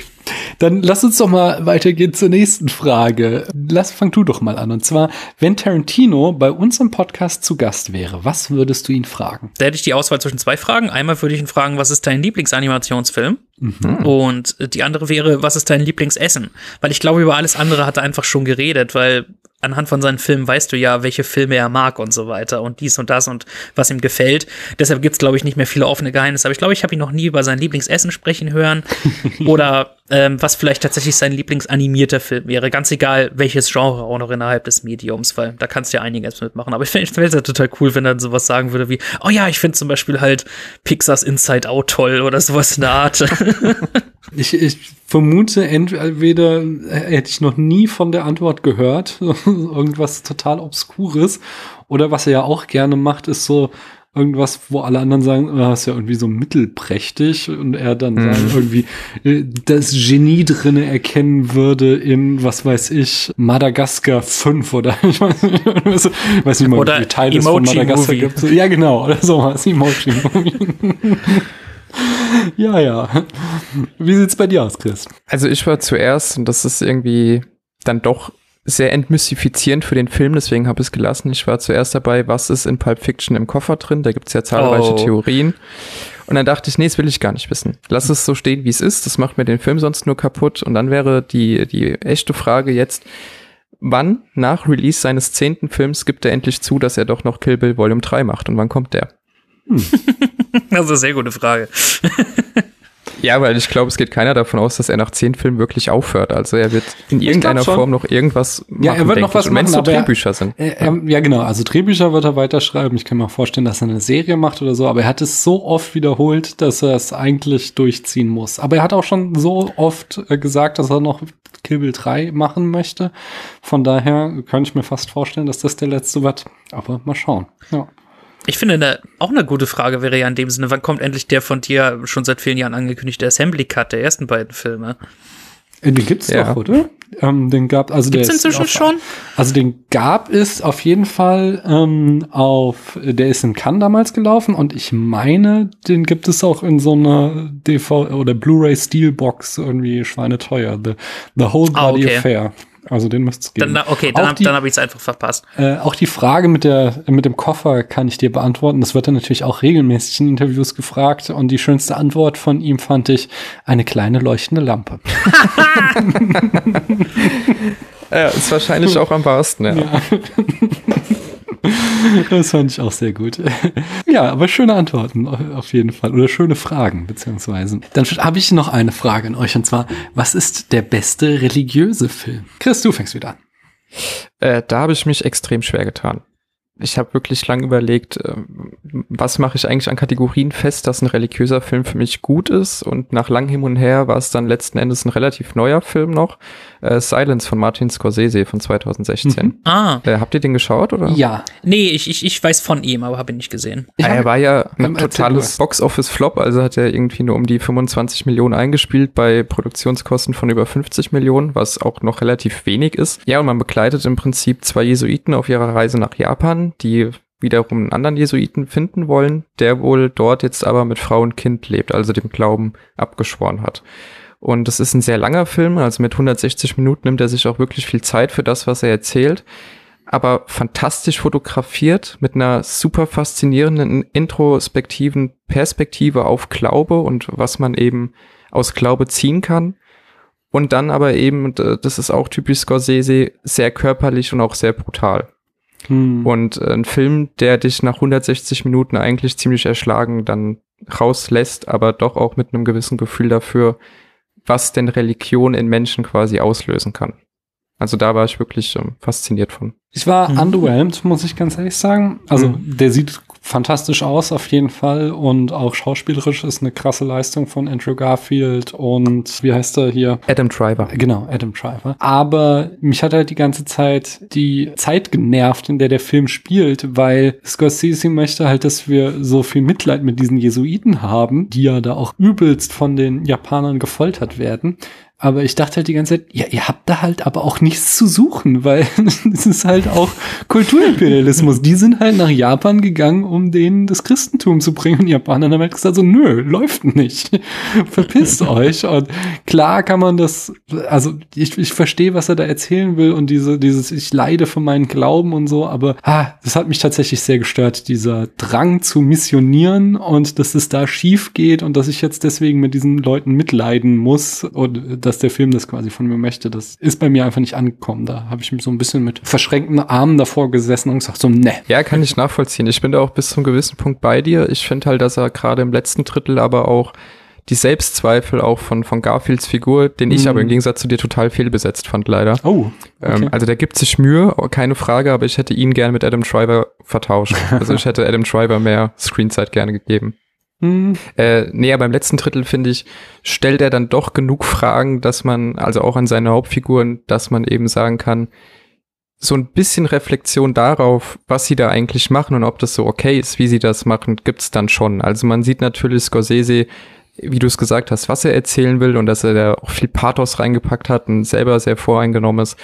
Dann lass uns doch mal weitergehen zur nächsten Frage. Lass, fang du doch mal an. Und zwar, wenn Tarantino bei uns im Podcast zu Gast wäre, was würdest du ihn fragen? Da hätte ich die Auswahl zwischen zwei Fragen. Einmal würde ich ihn fragen, was ist dein Lieblingsanimationsfilm? Und die andere wäre, was ist dein Lieblingsessen? Weil ich glaube, über alles andere hat er einfach schon geredet, weil anhand von seinen Filmen weißt du ja, welche Filme er mag und so weiter und dies und das und was ihm gefällt. Deshalb gibt's glaube ich, nicht mehr viele offene Geheimnisse. Aber ich glaube, ich habe ihn noch nie über sein Lieblingsessen sprechen hören oder ähm, was vielleicht tatsächlich sein Lieblingsanimierter Film wäre. Ganz egal, welches Genre auch noch innerhalb des Mediums, weil da kannst du ja einiges mitmachen. Aber ich finde es ja total cool, wenn er dann sowas sagen würde wie, oh ja, ich finde zum Beispiel halt Pixars Inside Out toll oder sowas in der Art. Ich, ich vermute, entweder hätte ich noch nie von der Antwort gehört, irgendwas total Obskures, oder was er ja auch gerne macht, ist so irgendwas, wo alle anderen sagen, ah, ist ja irgendwie so mittelprächtig und er dann sagen, irgendwie äh, das Genie drinne erkennen würde in, was weiß ich, Madagaskar 5 oder ich weiß nicht, ich weiß nicht mal, Oder wie viele Teile es von Emoji Madagaskar Movie. gibt. Ja, genau, oder sowas, Emoji-Movie. ja, ja. Wie sieht's bei dir aus, Chris? Also ich war zuerst, und das ist irgendwie dann doch sehr entmystifizierend für den Film, deswegen habe ich es gelassen. Ich war zuerst dabei, was ist in Pulp Fiction im Koffer drin? Da gibt's ja zahlreiche Oh. Theorien. Und dann dachte ich, nee, das will ich gar nicht wissen. Lass es so stehen, wie es ist. Das macht mir den Film sonst nur kaputt. Und dann wäre die, die echte Frage jetzt, wann nach Release seines zehnten Films gibt er endlich zu, dass er doch noch Kill Bill Volume 3 macht? Und wann kommt der? das ist eine sehr gute Frage. Ja, weil ich glaube, es geht keiner davon aus, dass er nach zehn Filmen wirklich aufhört. Also er wird in irgendeiner. Form noch irgendwas machen, Ja, er wird noch was ich. Und wenn's machen, so aber er- Drehbücher sind. Er, er, ja, genau. Also Drehbücher wird er weiterschreiben. Ich kann mir auch vorstellen, dass er eine Serie macht oder so. Aber er hat es so oft wiederholt, dass er es eigentlich durchziehen muss. Aber er hat auch schon so oft äh, gesagt, dass er noch Kill Bill 3 machen möchte. Von daher kann ich mir fast vorstellen, dass das der letzte wird. Aber mal schauen. Ja. Ich finde, eine, auch eine gute Frage wäre ja in dem Sinne, wann kommt endlich der von dir schon seit vielen Jahren angekündigte Assembly Cut der ersten beiden Filme? Äh, Den gibt's Ja. doch, oder? Ähm, den gab also Gibt's der ist inzwischen auf, schon? Also den gab es auf jeden Fall ähm, auf, der ist in Cannes damals gelaufen und ich meine, den gibt es auch in so einer DV oder Blu-ray Steelbox irgendwie schweineteuer. The, the Whole Ah, Body okay. Affair. Also den müsste es geben. Dann, okay, dann, hab- die- dann habe ich es einfach verpasst. Äh, auch die Frage mit der mit dem Koffer kann ich dir beantworten. Das wird er natürlich auch regelmäßig in Interviews gefragt und die schönste Antwort von ihm fand ich eine kleine leuchtende Lampe. Ja, ist wahrscheinlich auch am wahrsten, ja. Das fand ich auch sehr gut. Ja, aber schöne Antworten auf jeden Fall. Oder schöne Fragen, beziehungsweise. Dann habe ich noch eine Frage an euch, und zwar, was ist der beste religiöse Film? Chris, du fängst wieder an. Äh, da habe ich mich extrem schwer getan. ich habe wirklich lang überlegt, äh, was mache ich eigentlich an Kategorien fest, dass ein religiöser Film für mich gut ist. Und nach lang hin und her war es dann letzten Endes ein relativ neuer Film noch. Äh, Silence von Martin Scorsese von 2016. Mhm. Ah. Äh, habt ihr den geschaut, oder? Ja. Nee, ich, ich, ich weiß von ihm, aber habe ihn nicht gesehen. Ja, er war ja ein totales Box-Office-Flop, also hat er irgendwie nur um die 25 Millionen eingespielt bei Produktionskosten von über 50 Millionen, was auch noch relativ wenig ist. Ja, und man begleitet im Prinzip zwei Jesuiten auf ihrer Reise nach Japan, die wiederum einen anderen Jesuiten finden wollen, der wohl dort jetzt aber mit Frau und Kind lebt, also dem Glauben abgeschworen hat. Und es ist ein sehr langer Film, also mit 160 Minuten nimmt er sich auch wirklich viel Zeit für das, was er erzählt, aber fantastisch fotografiert mit einer super faszinierenden introspektiven Perspektive auf Glaube und was man eben aus Glaube ziehen kann. Und dann aber eben, das ist auch typisch Scorsese, sehr körperlich und auch sehr brutal. Hm. Und ein Film, der dich nach 160 Minuten eigentlich ziemlich erschlagen dann rauslässt, aber doch auch mit einem gewissen Gefühl dafür, was denn Religion in Menschen quasi auslösen kann. Also da war ich wirklich ähm, fasziniert von. Ich war mhm. underwhelmed, muss ich ganz ehrlich sagen. Also mhm. der sieht fantastisch aus auf jeden Fall und auch schauspielerisch ist eine krasse Leistung von Andrew Garfield und wie heißt er hier? Adam Driver. Genau, Adam Driver. Aber mich hat halt die ganze Zeit die Zeit genervt, in der der Film spielt, weil Scorsese möchte halt, dass wir so viel Mitleid mit diesen Jesuiten haben, die ja da auch übelst von den Japanern gefoltert werden. Aber ich dachte halt die ganze Zeit, ja, ihr habt da halt aber auch nichts zu suchen, weil es ist halt auch Kulturimperialismus. Die sind halt nach Japan gegangen, um denen das Christentum zu bringen. Und Japaner haben halt gesagt so, nö, läuft nicht. Verpisst euch. Und klar kann man das, also ich, ich verstehe, was er da erzählen will und diese, dieses, ich leide für meinen Glauben und so, aber ah, das hat mich tatsächlich sehr gestört, dieser Drang zu missionieren und dass es da schief geht und dass ich jetzt deswegen mit diesen Leuten mitleiden muss und dass der Film das quasi von mir möchte. Das ist bei mir einfach nicht angekommen. Da habe ich so ein bisschen mit verschränkten Armen davor gesessen und gesagt so, ne. Ja, kann ich nachvollziehen. Ich bin da auch bis zum gewissen Punkt bei dir. Ich finde halt, dass er gerade im letzten Drittel aber auch die Selbstzweifel auch von, von Garfields Figur, den ich mm. aber im Gegensatz zu dir total fehlbesetzt fand, leider. Oh. Ähm, okay. Ähm, also der gibt sich Mühe, keine Frage, aber ich hätte ihn gern mit Adam Driver vertauscht. Also ich hätte Adam Driver mehr Screenzeit gerne gegeben. Hm. Äh, nee, aber letzten Drittel, finde ich, stellt er dann doch genug Fragen, dass man, also auch an seine Hauptfiguren, dass man eben sagen kann, so ein bisschen Reflexion darauf, was sie da eigentlich machen und ob das so okay ist, wie sie das machen, gibt's dann schon. Also man sieht natürlich Scorsese, wie du es gesagt hast, was er erzählen will und dass er da auch viel Pathos reingepackt hat und selber sehr voreingenommen ist.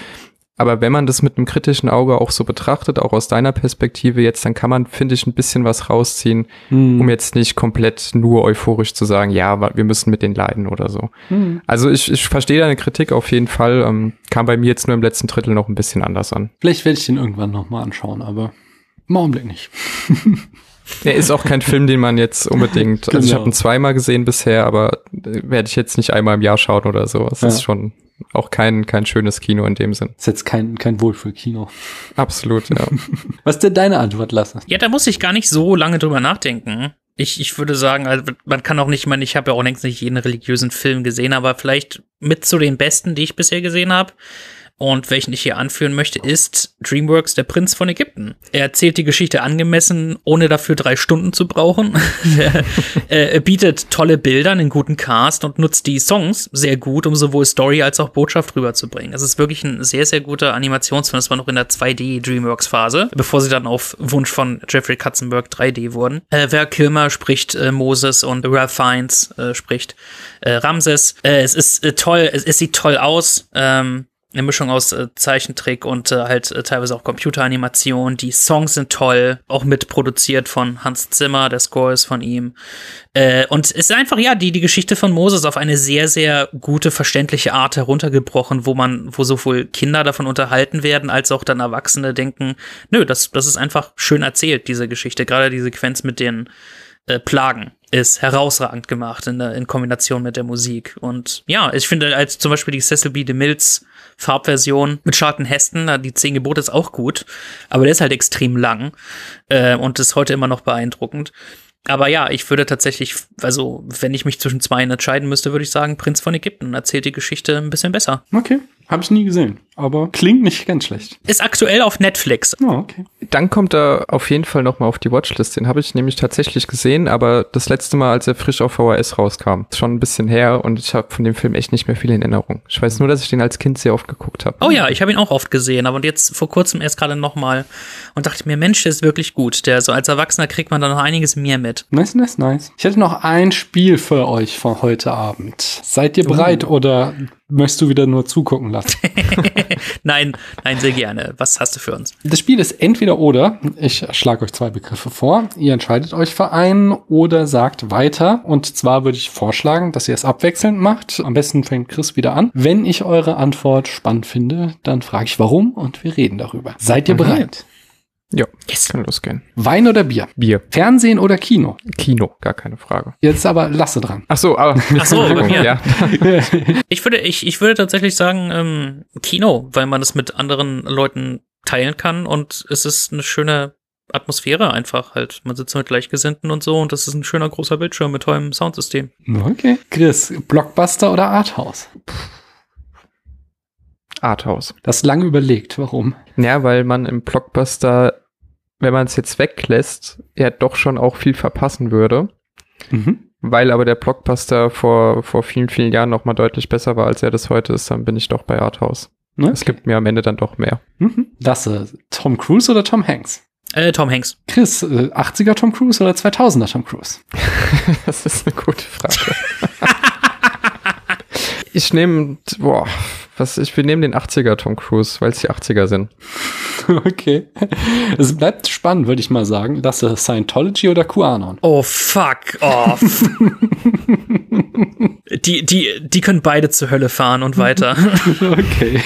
Aber wenn man das mit einem kritischen Auge auch so betrachtet, auch aus deiner Perspektive jetzt, dann kann man, finde ich, ein bisschen was rausziehen, mhm. um jetzt nicht komplett nur euphorisch zu sagen, ja, wir müssen mit denen leiden oder so. Mhm. Also ich, ich verstehe deine Kritik auf jeden Fall, ähm, kam bei mir jetzt nur im letzten Drittel noch ein bisschen anders an. Vielleicht werde ich den irgendwann nochmal anschauen, aber im Augenblick nicht. Er ist auch kein Film, den man jetzt unbedingt. Also ich habe genau. ihn zweimal gesehen bisher, aber äh, werde ich jetzt nicht einmal im Jahr schauen oder so. Es ja. ist schon auch kein, kein schönes Kino in dem Sinn. Ist jetzt kein, kein Wohlfühlkino. Absolut, ja. Was ist denn deine Antwort, Lasse? Ja, da muss ich gar nicht so lange drüber nachdenken. Ich, ich würde sagen, also man kann auch nicht, ich meine, ich habe ja auch längst nicht jeden religiösen Film gesehen, aber vielleicht mit zu den besten, die ich bisher gesehen habe. Und welchen ich hier anführen möchte, ist DreamWorks Der Prinz von Ägypten. Er erzählt die Geschichte angemessen, ohne dafür drei Stunden zu brauchen. er, bietet tolle Bilder, einen guten Cast und nutzt die Songs sehr gut, um sowohl Story als auch Botschaft rüberzubringen. Es ist wirklich ein sehr, sehr guter Animationsfilm. Das war noch in der 2D DreamWorks Phase, bevor sie dann auf Wunsch von Jeffrey Katzenberg 3D wurden. Äh, Wer Kilmer spricht äh, Moses und Ralph Fiennes äh, spricht äh, Ramses. Äh, es ist äh, toll, es, es, sieht toll aus. Ähm, eine Mischung aus äh, Zeichentrick und äh, halt äh, teilweise auch Computeranimation. Die Songs sind toll, auch mitproduziert von Hans Zimmer, der Score ist von ihm. Äh, und es ist einfach, ja, die, die Geschichte von Moses auf eine sehr, sehr gute, verständliche Art heruntergebrochen, wo man, wo sowohl Kinder davon unterhalten werden, als auch dann Erwachsene denken, nö, das, das ist einfach schön erzählt, diese Geschichte. Gerade die Sequenz mit den äh, Plagen ist herausragend gemacht in, in Kombination mit der Musik. Und ja, ich finde, als zum Beispiel die Cecil B. DeMills Farbversion mit Charlton Heston, die Zehn Gebote ist auch gut, aber der ist halt extrem lang äh, und ist heute immer noch beeindruckend. Aber ja, ich würde tatsächlich, also wenn ich mich zwischen zwei entscheiden müsste, würde ich sagen, Prinz von Ägypten erzählt die Geschichte ein bisschen besser. Okay, habe ich nie gesehen. Aber klingt nicht ganz schlecht. Ist aktuell auf Netflix. Oh, okay. Dann kommt er auf jeden Fall nochmal auf die Watchlist. Den habe ich nämlich tatsächlich gesehen, aber das letzte Mal, als er frisch auf VHS rauskam. Schon ein bisschen her und ich habe von dem Film echt nicht mehr viel in Erinnerung. Ich weiß nur, dass ich den als Kind sehr oft geguckt habe. Oh ja, ich habe ihn auch oft gesehen, aber jetzt vor kurzem erst gerade nochmal und dachte mir, Mensch, der ist wirklich gut. Der so als Erwachsener kriegt man da noch einiges mehr mit. Nice, nice, nice. Ich hätte noch ein Spiel für euch von heute Abend. Seid ihr bereit oder möchtest du wieder nur zugucken lassen? nein, nein, sehr gerne. Was hast du für uns? Das Spiel ist entweder oder. Ich schlage euch zwei Begriffe vor. Ihr entscheidet euch für einen oder sagt weiter. Und zwar würde ich vorschlagen, dass ihr es abwechselnd macht. Am besten fängt Chris wieder an. Wenn ich eure Antwort spannend finde, dann frage ich warum und wir reden darüber. Seid ihr Mhm. Ja, Yes. kann losgehen. Wein oder Bier? Bier. Fernsehen oder Kino? Kino, gar keine Frage. Jetzt aber Lasse dran. Ach so, aber Ach so, bei mir. ja. Ich würde, ich, ich würde tatsächlich sagen, ähm, Kino, weil man es mit anderen Leuten teilen kann und es ist eine schöne Atmosphäre einfach halt. Man sitzt mit Gleichgesinnten und so und das ist ein schöner großer Bildschirm mit tollem Soundsystem. Okay. Chris, Blockbuster oder Arthouse? Arthouse. Das ist lange überlegt. Warum? Ja, weil man im Blockbuster, wenn man es jetzt weglässt, ja doch schon auch viel verpassen würde. Mhm. Weil aber der Blockbuster vor, vor vielen, vielen Jahren noch mal deutlich besser war, als er das heute ist, dann bin ich doch bei Arthouse. Ne? Es gibt mir am Ende dann doch mehr. Mhm. Lasse, Tom Cruise oder Tom Hanks? Äh, Tom Hanks. Chris, äh, 80er Tom Cruise oder 2000er Tom Cruise? Das ist eine gute Frage. ich nehme, boah, was, ich, wir nehmen den 80er Tom Cruise, weil es die 80er sind. Okay. Es bleibt spannend, würde ich mal sagen. Lasse, Scientology oder QAnon? Oh, fuck off. die, die, die können beide zur Hölle fahren und weiter. Okay.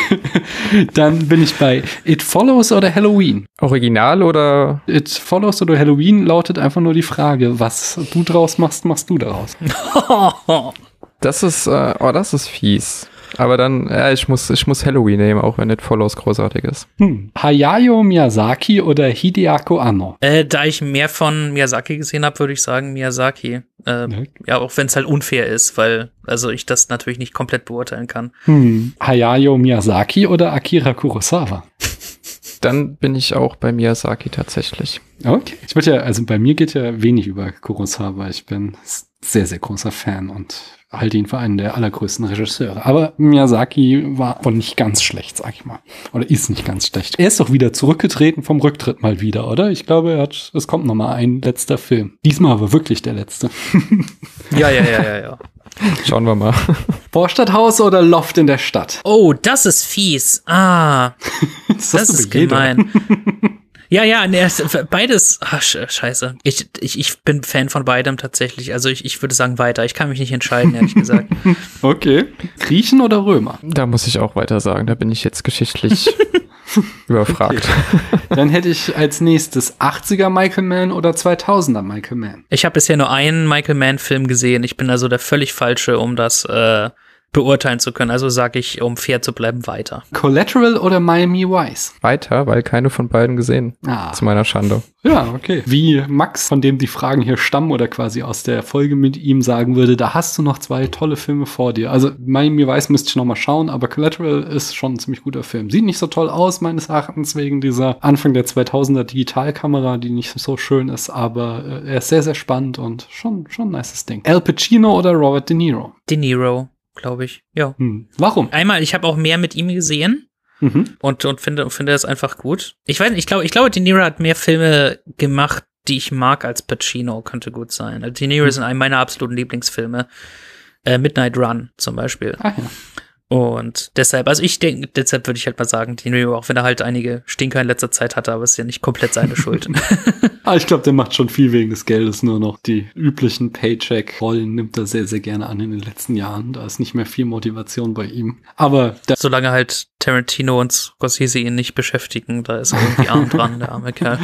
Dann bin ich bei It Follows oder Halloween. Original oder It Follows oder Halloween lautet einfach nur die Frage, was du draus machst, machst du daraus. das ist, äh, oh, das ist fies. Aber dann, ja, ich muss, ich muss Halloween nehmen, auch wenn It Follows großartig ist. Hm. Hayao Miyazaki oder Hideako Anno? äh, da ich mehr von Miyazaki gesehen habe, würde ich sagen Miyazaki. Äh, Okay. ja, auch wenn es halt unfair ist, weil also ich das natürlich nicht komplett beurteilen kann. Hm. Hayao Miyazaki oder Akira Kurosawa? Dann bin ich auch bei Miyazaki tatsächlich. Okay. Ich würde ja, also bei mir geht ja wenig über Kurosawa. Ich bin sehr, sehr großer Fan und halte ihn für einen der allergrößten Regisseure. Aber Miyazaki war wohl nicht ganz schlecht, sag ich mal. Oder ist nicht ganz schlecht. Er ist doch wieder zurückgetreten vom Rücktritt mal wieder, oder? Ich glaube, er hat, es kommt noch mal ein letzter Film. Diesmal aber wirklich der letzte. Ja, ja, ja, ja, ja. Schauen wir mal. Vorstadthaus oder Loft in der Stadt? Oh, das ist fies. Ah, Das, das ist gemein. Ja, ja, nee, es- beides. Ach, sch- scheiße. Ich, ich, ich bin Fan von beidem tatsächlich. Also ich, ich würde sagen weiter. Ich kann mich nicht entscheiden, ehrlich gesagt. Okay. Griechen oder Römer? Da muss ich auch weiter sagen, da bin ich jetzt geschichtlich überfragt. Dann hätte ich als nächstes 80er Michael Mann oder 2000er Michael Mann. Ich habe bisher nur einen Michael Mann-Film gesehen. Ich bin also der völlig falsche, um das äh, beurteilen zu können. Also sage ich, um fair zu bleiben, weiter. Collateral oder Miami Vice? Weiter, weil keine von beiden gesehen. Ah, Zu meiner Schande. ja, okay. Wie Max, von dem die Fragen hier stammen oder quasi aus der Folge mit ihm sagen würde, da hast du noch zwei tolle Filme vor dir. Also Miami Vice müsste ich noch mal schauen, aber Collateral ist schon ein ziemlich guter Film. Sieht nicht so toll aus, meines Erachtens, wegen dieser Anfang der 2000er Digitalkamera, die nicht so schön ist, aber äh, er ist sehr, sehr spannend und schon, schon ein nices Ding. Al Pacino oder Robert De Niro? De Niro, glaube ich. Ja. Hm. Warum? Einmal, ich habe auch mehr mit ihm gesehen. Mhm. und, und finde, finde es einfach gut. Ich weiß nicht, ich glaube, ich glaube, De Niro hat mehr Filme gemacht, die ich mag als Pacino, könnte gut sein. Also De Niro ist in einem meiner absoluten Lieblingsfilme. Äh, Midnight Run zum Beispiel. Ah ja. Und deshalb, also ich denke, deshalb würde ich halt mal sagen, De Niro, auch wenn er halt einige Stinker in letzter Zeit hatte, aber es ist ja nicht komplett seine Schuld. Ah, ich glaube, der macht schon viel wegen des Geldes nur noch. Die üblichen Paycheck-Rollen nimmt er sehr, sehr gerne an in den letzten Jahren. Da ist nicht mehr viel Motivation bei ihm. Aber Solange halt Tarantino und Scorsese ihn nicht beschäftigen, da ist er irgendwie arm dran, der arme Kerl.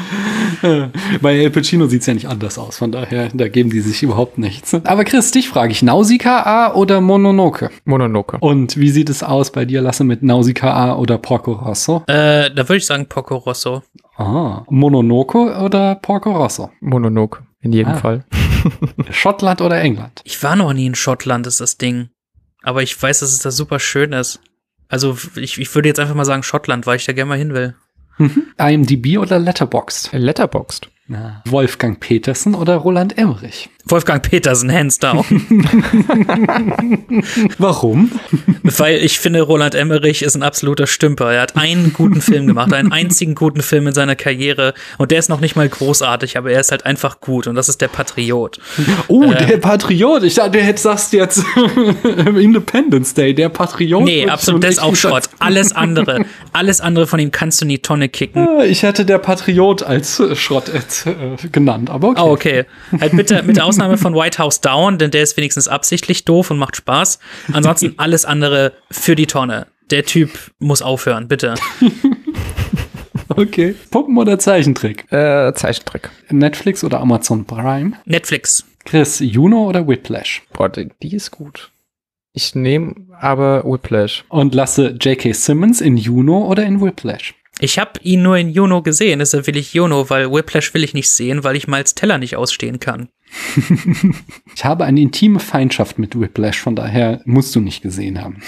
bei El Pacino sieht's ja nicht anders aus. Von daher, da geben die sich überhaupt nichts. Aber Chris, dich frage ich, Nausicaa oder Mononoke? Mononoke. Und wie sieht es aus bei dir, Lasse, mit Nausicaa oder Porco Rosso? Äh, da würde ich sagen Poco Rosso. Ah, Mononoke oder Porco Rosso? Mononoke. In jedem Ah. Fall. Schottland oder England? Ich war noch nie in Schottland, ist das Ding. Aber ich weiß, dass es da super schön ist. Also ich, ich würde jetzt einfach mal sagen Schottland, weil ich da gerne mal hin will. Mhm. IMDb oder Letterboxd? Letterboxd. Na, Wolfgang Petersen oder Roland Emmerich? Wolfgang Petersen, hands down. Warum? Weil ich finde, Roland Emmerich ist ein absoluter Stümper. Er hat einen guten Film gemacht, einen einzigen guten Film in seiner Karriere. Und der ist noch nicht mal großartig, aber er ist halt einfach gut. Und das ist der Patriot. Oh, äh, der Patriot. Ich dachte, der sagst jetzt Independence Day, der Patriot. Nee, absolut, der ist auch Schrott. Alles andere, alles andere von ihm kannst du in die Tonne kicken. Ich hätte der Patriot als Schrott äh, genannt, aber okay. Oh, okay. Halt bitte mit der Ausnahme von White House Down, denn der ist wenigstens absichtlich doof und macht Spaß. Ansonsten alles andere für die Tonne. Der Typ muss aufhören, bitte. okay. Puppen oder Zeichentrick? Äh, Zeichentrick. Netflix oder Amazon Prime? Netflix. Chris, Juno oder Whiplash? Boah, die, die ist gut. Ich nehme aber Whiplash. Und lasse J.K. Simmons in Juno oder in Whiplash? Ich habe ihn nur in Juno gesehen, deshalb will ich Juno, weil Whiplash will ich nicht sehen, weil ich Miles Teller nicht ausstehen kann. ich habe eine intime Feindschaft mit Whiplash, von daher musst du nicht gesehen haben.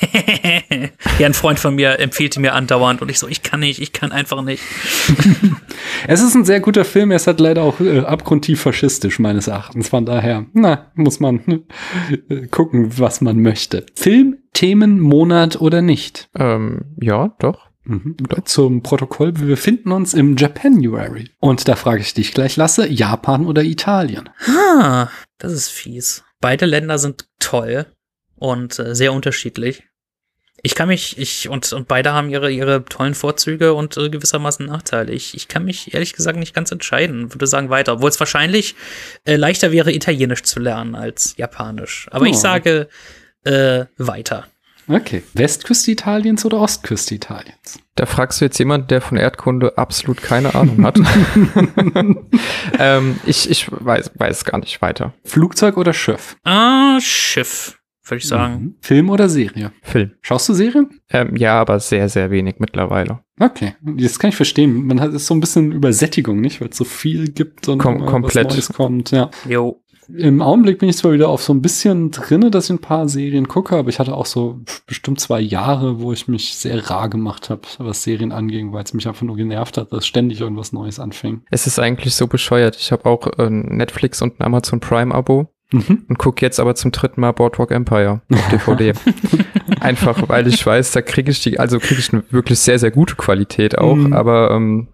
ja, ein Freund von mir empfehlte mir andauernd und ich so, ich kann nicht, ich kann einfach nicht. es ist ein sehr guter Film, er ist halt leider auch äh, abgrundtief faschistisch meines Erachtens. Von daher, na, muss man äh, gucken, was man möchte. Film, Themen, Monat oder nicht? Ähm, ja, doch. Mhm. Zum Protokoll, wir befinden uns im Japanuary. Und da frage ich dich gleich, Lasse, Japan oder Italien? Ah, das ist fies. Beide Länder sind toll und äh, sehr unterschiedlich. Ich kann mich, ich, und, und beide haben ihre, ihre tollen Vorzüge und äh, gewissermaßen Nachteile. Ich, ich kann mich ehrlich gesagt nicht ganz entscheiden, würde sagen weiter, obwohl es wahrscheinlich äh, leichter wäre, Italienisch zu lernen als Japanisch. Aber oh. ich sage äh, weiter. Okay. Westküste Italiens oder Ostküste Italiens? Da fragst du jetzt jemand, der von Erdkunde absolut keine Ahnung hat. ähm, ich ich weiß, weiß gar nicht weiter. Flugzeug oder Schiff? Ah, Schiff, würde ich sagen. Mhm. Film oder Serie? Film. Schaust du Serien? Ähm, ja, aber sehr, sehr wenig mittlerweile. Okay, das kann ich verstehen. Man hat ist so ein bisschen Übersättigung, nicht? Weil es so viel gibt und Kom komplett. was Neues kommt. Ja. Jo. Im Augenblick bin ich zwar wieder auf so ein bisschen drinne, dass ich ein paar Serien gucke, aber ich hatte auch so bestimmt zwei Jahre, wo ich mich sehr rar gemacht habe, was Serien anging, weil es mich einfach nur genervt hat, dass ständig irgendwas Neues anfing. Es ist eigentlich so bescheuert. Ich habe auch ein Netflix und ein Amazon Prime Abo. Mhm. Und gucke jetzt aber zum dritten Mal Boardwalk Empire auf DVD. Einfach, weil ich weiß, da kriege ich die, also kriege ich eine wirklich sehr, sehr gute Qualität auch, mhm. aber ähm,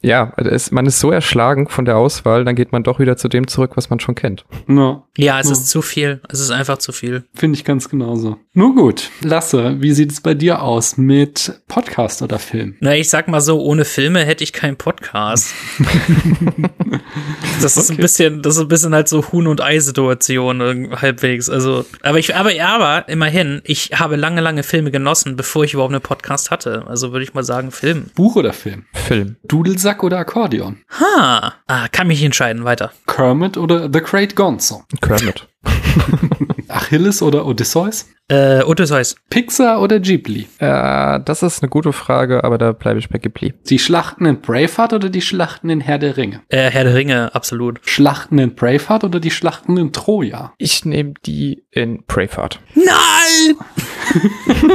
ja, es, man ist so erschlagen von der Auswahl, dann geht man doch wieder zu dem zurück, was man schon kennt. Ja, ja es ja. ist zu viel. Es ist einfach zu viel. Finde ich ganz genauso. Nur gut. Lasse, wie sieht es bei dir aus mit Podcast oder Film? Na, ich sag mal so, ohne Filme hätte ich keinen Podcast. das ist okay. ein bisschen, das ist ein bisschen halt so Huhn- und Ei-Situation halbwegs. Also, aber ich, aber, aber immerhin, ich habe lange, lange Filme genossen, bevor ich überhaupt einen Podcast hatte. Also würde ich mal sagen, Film. Buch oder Film? Film. Dudelsack oder Akkordeon? Ha, ah, kann mich entscheiden, weiter. Kermit oder The Great Gonzo? Kermit. Achilles oder Odysseus? Äh, Odysseus. Pixar oder Ghibli? Äh, das ist eine gute Frage, aber da bleibe ich bei Ghibli. Die Schlachten in Braveheart oder die Schlachten in Herr der Ringe? Äh, Herr der Ringe, absolut. Schlachten in Braveheart oder die Schlachten in Troja? Ich nehme die in Braveheart. Nein!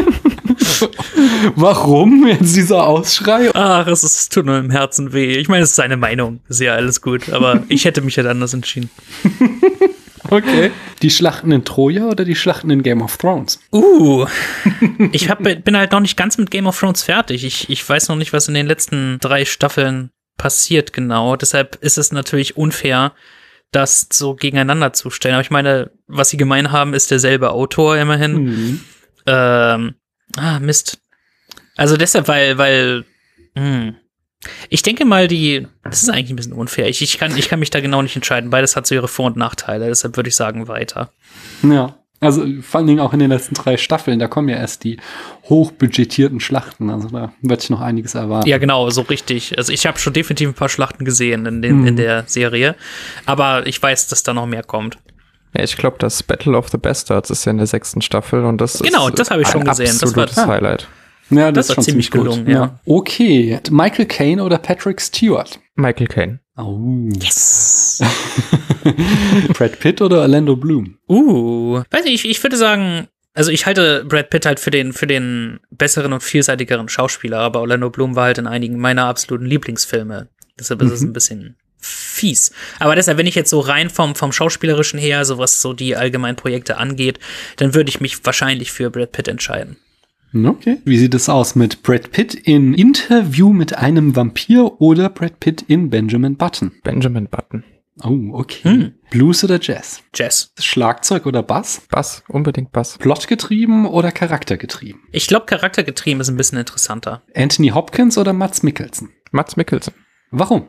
Warum jetzt dieser Ausschrei? Ach, es, ist, es tut nur im Herzen weh. Ich meine, es ist seine Meinung. Ist ja alles gut, aber ich hätte mich ja anders entschieden. Okay. Die Schlachten in Troja oder die Schlachten in Game of Thrones? Uh, ich hab, bin halt noch nicht ganz mit Game of Thrones fertig. Ich, ich weiß noch nicht, was in den letzten drei Staffeln passiert genau. Deshalb ist es natürlich unfair, das so gegeneinander zu stellen. Aber ich meine, was sie gemein haben, ist derselbe Autor immerhin. Mhm. Ähm, ah, Mist. Also deshalb, weil, weil, mh, hm. Ich denke mal, die, das ist eigentlich ein bisschen unfair. Ich, ich, kann, ich kann mich da genau nicht entscheiden. Beides hat so ihre Vor- und Nachteile. Deshalb würde ich sagen, weiter. Ja. Also vor allen Dingen auch in den letzten drei Staffeln, da kommen ja erst die hochbudgetierten Schlachten. Also da wird ich noch einiges erwarten. Ja, genau, so richtig. Also ich habe schon definitiv ein paar Schlachten gesehen in, den, mhm. in der Serie. Aber ich weiß, dass da noch mehr kommt. Ja, ich glaube, das Battle of the Bastards ist ja in der sechsten Staffel und das genau, ist das habe ich schon gesehen. Das war das Highlight. Ja, das, das war ziemlich gelungen, ja. ja. Okay, Michael Caine oder Patrick Stewart? Michael Caine. Oh. Yes. Brad Pitt oder Orlando Bloom? Uh, weiß nicht, ich, ich würde sagen Also ich halte Brad Pitt halt für den, für den besseren und vielseitigeren Schauspieler, aber Orlando Bloom war halt in einigen meiner absoluten Lieblingsfilme. Deshalb ist es Mhm. ein bisschen fies. Aber deshalb, wenn ich jetzt so rein vom, vom Schauspielerischen her, so was so die allgemeinen Projekte angeht, dann würde ich mich wahrscheinlich für Brad Pitt entscheiden. Okay. Wie sieht es aus mit Brad Pitt in Interview mit einem Vampir oder Brad Pitt in Benjamin Button? Benjamin Button. Oh, okay. Hm. Blues oder Jazz? Jazz. Schlagzeug oder Bass? Bass, unbedingt Bass. Plotgetrieben oder charaktergetrieben? Ich glaube, charaktergetrieben ist ein bisschen interessanter. Anthony Hopkins oder Mats Mikkelsen? Mats Mikkelsen. Warum?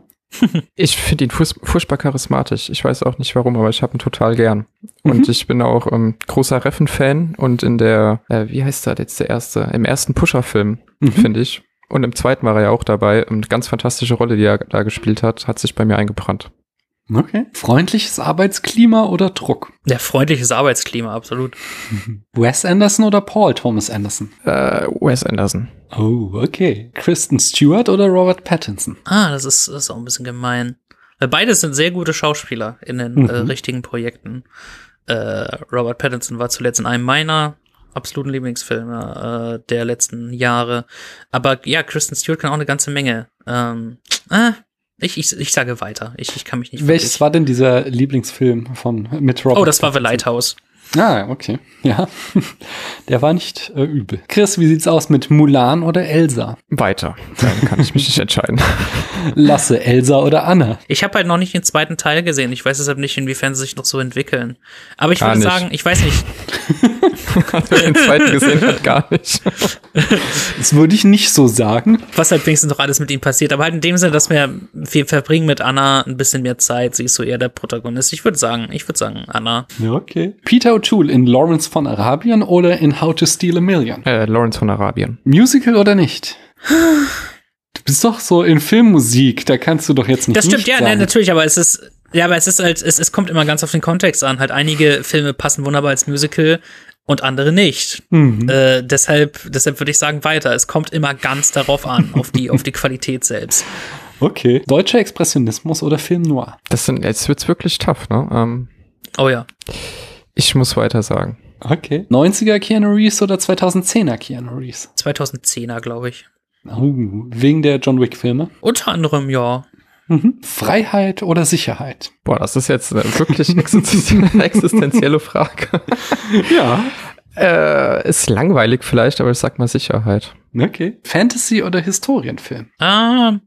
Ich finde ihn furch- furchtbar charismatisch. Ich weiß auch nicht warum, aber ich habe ihn total gern. Und Mhm. ich bin auch ähm, großer Reffen-Fan und in der, äh, wie heißt der jetzt der erste? Im ersten Pusher-Film, Mhm. finde ich. Und im zweiten war er ja auch dabei. Eine ganz fantastische Rolle, die er da gespielt hat, hat sich bei mir eingebrannt. Okay. Freundliches Arbeitsklima oder Druck? Der freundliches Arbeitsklima, absolut. Wes Anderson oder Paul Thomas Anderson? Äh, Wes Anderson. Oh, okay. Kristen Stewart oder Robert Pattinson? Ah, das ist, das ist auch ein bisschen gemein. Weil Beides sind sehr gute Schauspieler in den Mhm. äh, richtigen Projekten. Äh, Robert Pattinson war zuletzt in einem meiner absoluten Lieblingsfilme äh, der letzten Jahre. Aber ja, Kristen Stewart kann auch eine ganze Menge. Ähm, ah, ich, ich, ich sage weiter. Ich, ich kann mich nicht Welches war denn dieser Lieblingsfilm von mit Robert? Oh, das war The Pattinson? Lighthouse. Ah, okay. Ja. Der war nicht äh, übel. Chris, wie sieht's aus mit Mulan oder Elsa? Weiter. Dann kann ich mich nicht entscheiden. Lasse, Elsa oder Anna? Ich habe halt noch nicht den zweiten Teil gesehen. Ich weiß deshalb nicht, inwiefern sie sich noch so entwickeln. Aber ich Gar würde nicht. sagen, ich weiß nicht, den zweiten gesehen hat, gar nicht. Das würde ich nicht so sagen. was halt wenigstens noch alles mit ihm passiert. Aber halt in dem Sinne, dass wir, wir verbringen mit Anna ein bisschen mehr Zeit. Sie ist so eher der Protagonist. Ich würde sagen, ich würde sagen, Anna. Ja, okay. Peter O'Toole in Lawrence von Arabien oder in How to Steal a Million? Äh, Lawrence von Arabien. Musical oder nicht? Du bist doch so in Filmmusik, da kannst du doch jetzt nicht Das stimmt, nicht ja, sagen. ne, natürlich, aber es ist, ja, aber es ist halt, es, es kommt immer ganz auf den Kontext an. Halt einige Filme passen wunderbar als Musical und andere nicht. Mhm. Äh, deshalb, deshalb würde ich sagen weiter. Es kommt immer ganz darauf an, auf die, auf die Qualität selbst. Okay. Deutscher Expressionismus oder Film Noir? Das sind, jetzt wird's wirklich tough, ne? Ähm, Oh ja. ich muss weiter sagen. Okay. 90er Keanu Reeves oder 2010er Keanu Reeves? 2010er, glaube ich. Oh, wegen der John Wick Filme. Unter anderem, ja. Mhm. Freiheit oder Sicherheit? Boah, das ist jetzt eine wirklich existenzielle, existenzielle Frage. Ja. Äh, ist langweilig vielleicht, aber ich sag mal Sicherheit. Okay. Fantasy oder Historienfilm? Ah,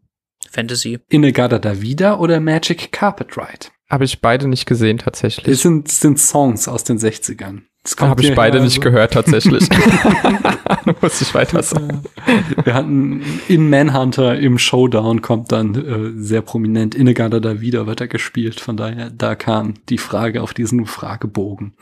Fantasy. Inegada da Vida oder Magic Carpet Ride? Habe ich beide nicht gesehen tatsächlich. sind, das sind Songs aus den 60ern. Das kommt Habe ich beide nicht so- gehört tatsächlich. muss ich weiter sagen. Wir hatten in Manhunter im Showdown kommt dann äh, sehr prominent Inegada da wieder wird er gespielt. Von daher, da kam die Frage auf diesen Fragebogen.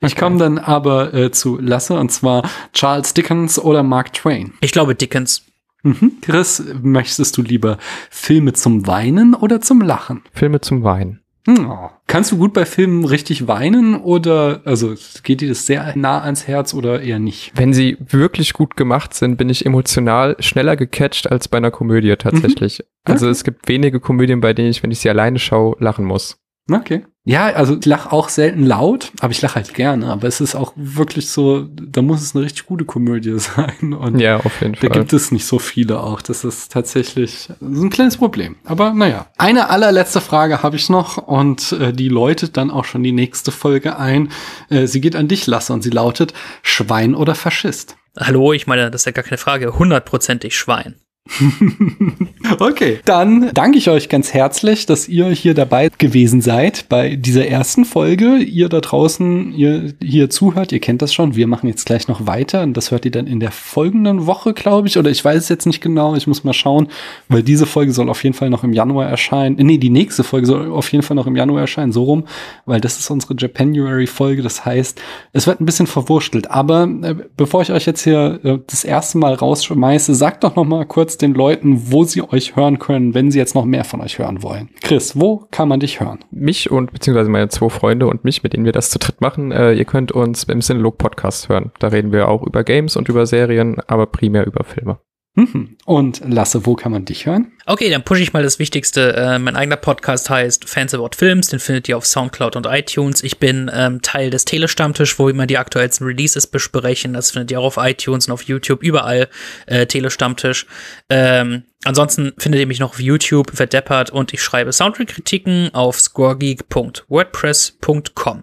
Ich komme dann aber äh, zu Lasse und zwar Charles Dickens oder Mark Twain. Ich glaube Dickens. Mhm. Chris, möchtest du lieber Filme zum Weinen oder zum Lachen? Filme zum Weinen. Hm, oh. Kannst du gut bei Filmen richtig weinen oder also geht dir das sehr nah ans Herz oder eher nicht? Wenn sie wirklich gut gemacht sind, bin ich emotional schneller gecatcht als bei einer Komödie tatsächlich. Also Okay. es gibt wenige Komödien, bei denen ich, wenn ich sie alleine schaue, lachen muss. Okay. Ja, also ich lache auch selten laut, aber ich lache halt gerne. Aber es ist auch wirklich so, da muss es eine richtig gute Komödie sein. Und Ja, auf jeden da Fall. gibt es nicht so viele auch. Das ist tatsächlich so ein kleines Problem. Aber naja. Eine allerletzte Frage habe ich noch und äh, die läutet dann auch schon die nächste Folge ein. Äh, sie geht an dich, Lasse, und sie lautet Schwein oder Faschist? Hallo, ich meine, das ist ja gar keine Frage. Hundertprozentig Schwein. Okay, dann danke ich euch ganz herzlich, dass ihr hier dabei gewesen seid bei dieser ersten Folge. Ihr da draußen, ihr hier zuhört, ihr kennt das schon. Wir machen jetzt gleich noch weiter und das hört ihr dann in der folgenden Woche, glaube ich. Oder ich weiß es jetzt nicht genau. Ich muss mal schauen, weil diese Folge soll auf jeden Fall noch im Januar erscheinen. Nee, die nächste Folge soll auf jeden Fall noch im Januar erscheinen, so rum, weil das ist unsere Japanuary-Folge. Das heißt, es wird ein bisschen verwurstelt. Aber äh, bevor ich euch jetzt hier äh, das erste Mal rausschmeiße, sagt doch noch mal kurz den Leuten, wo sie euch hören können, wenn sie jetzt noch mehr von euch hören wollen. Chris, wo kann man dich hören? Mich und beziehungsweise meine zwei Freunde und mich, mit denen wir das zu dritt machen, äh, ihr könnt uns im Cinelog Podcast hören. Da reden wir auch über Games und über Serien, aber primär über Filme. Mhm. Und Lasse, wo kann man dich hören? Okay, dann pushe ich mal das Wichtigste. Äh, mein eigener Podcast heißt Fans About Films, den findet ihr auf Soundcloud und iTunes. Ich bin ähm, Teil des Telestammtisch, wo wir immer die aktuellsten Releases besprechen. Das findet ihr auch auf iTunes und auf YouTube, überall äh, Telestammtisch. Ähm, ansonsten findet ihr mich noch auf YouTube, verdeppert und ich schreibe Soundtrack-Kritiken auf scoregeek.wordpress.com.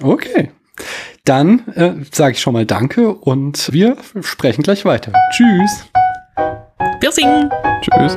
Okay. Dann äh, sage ich schon mal Danke und wir sprechen gleich weiter. Tschüss. Piercing. Tschüss.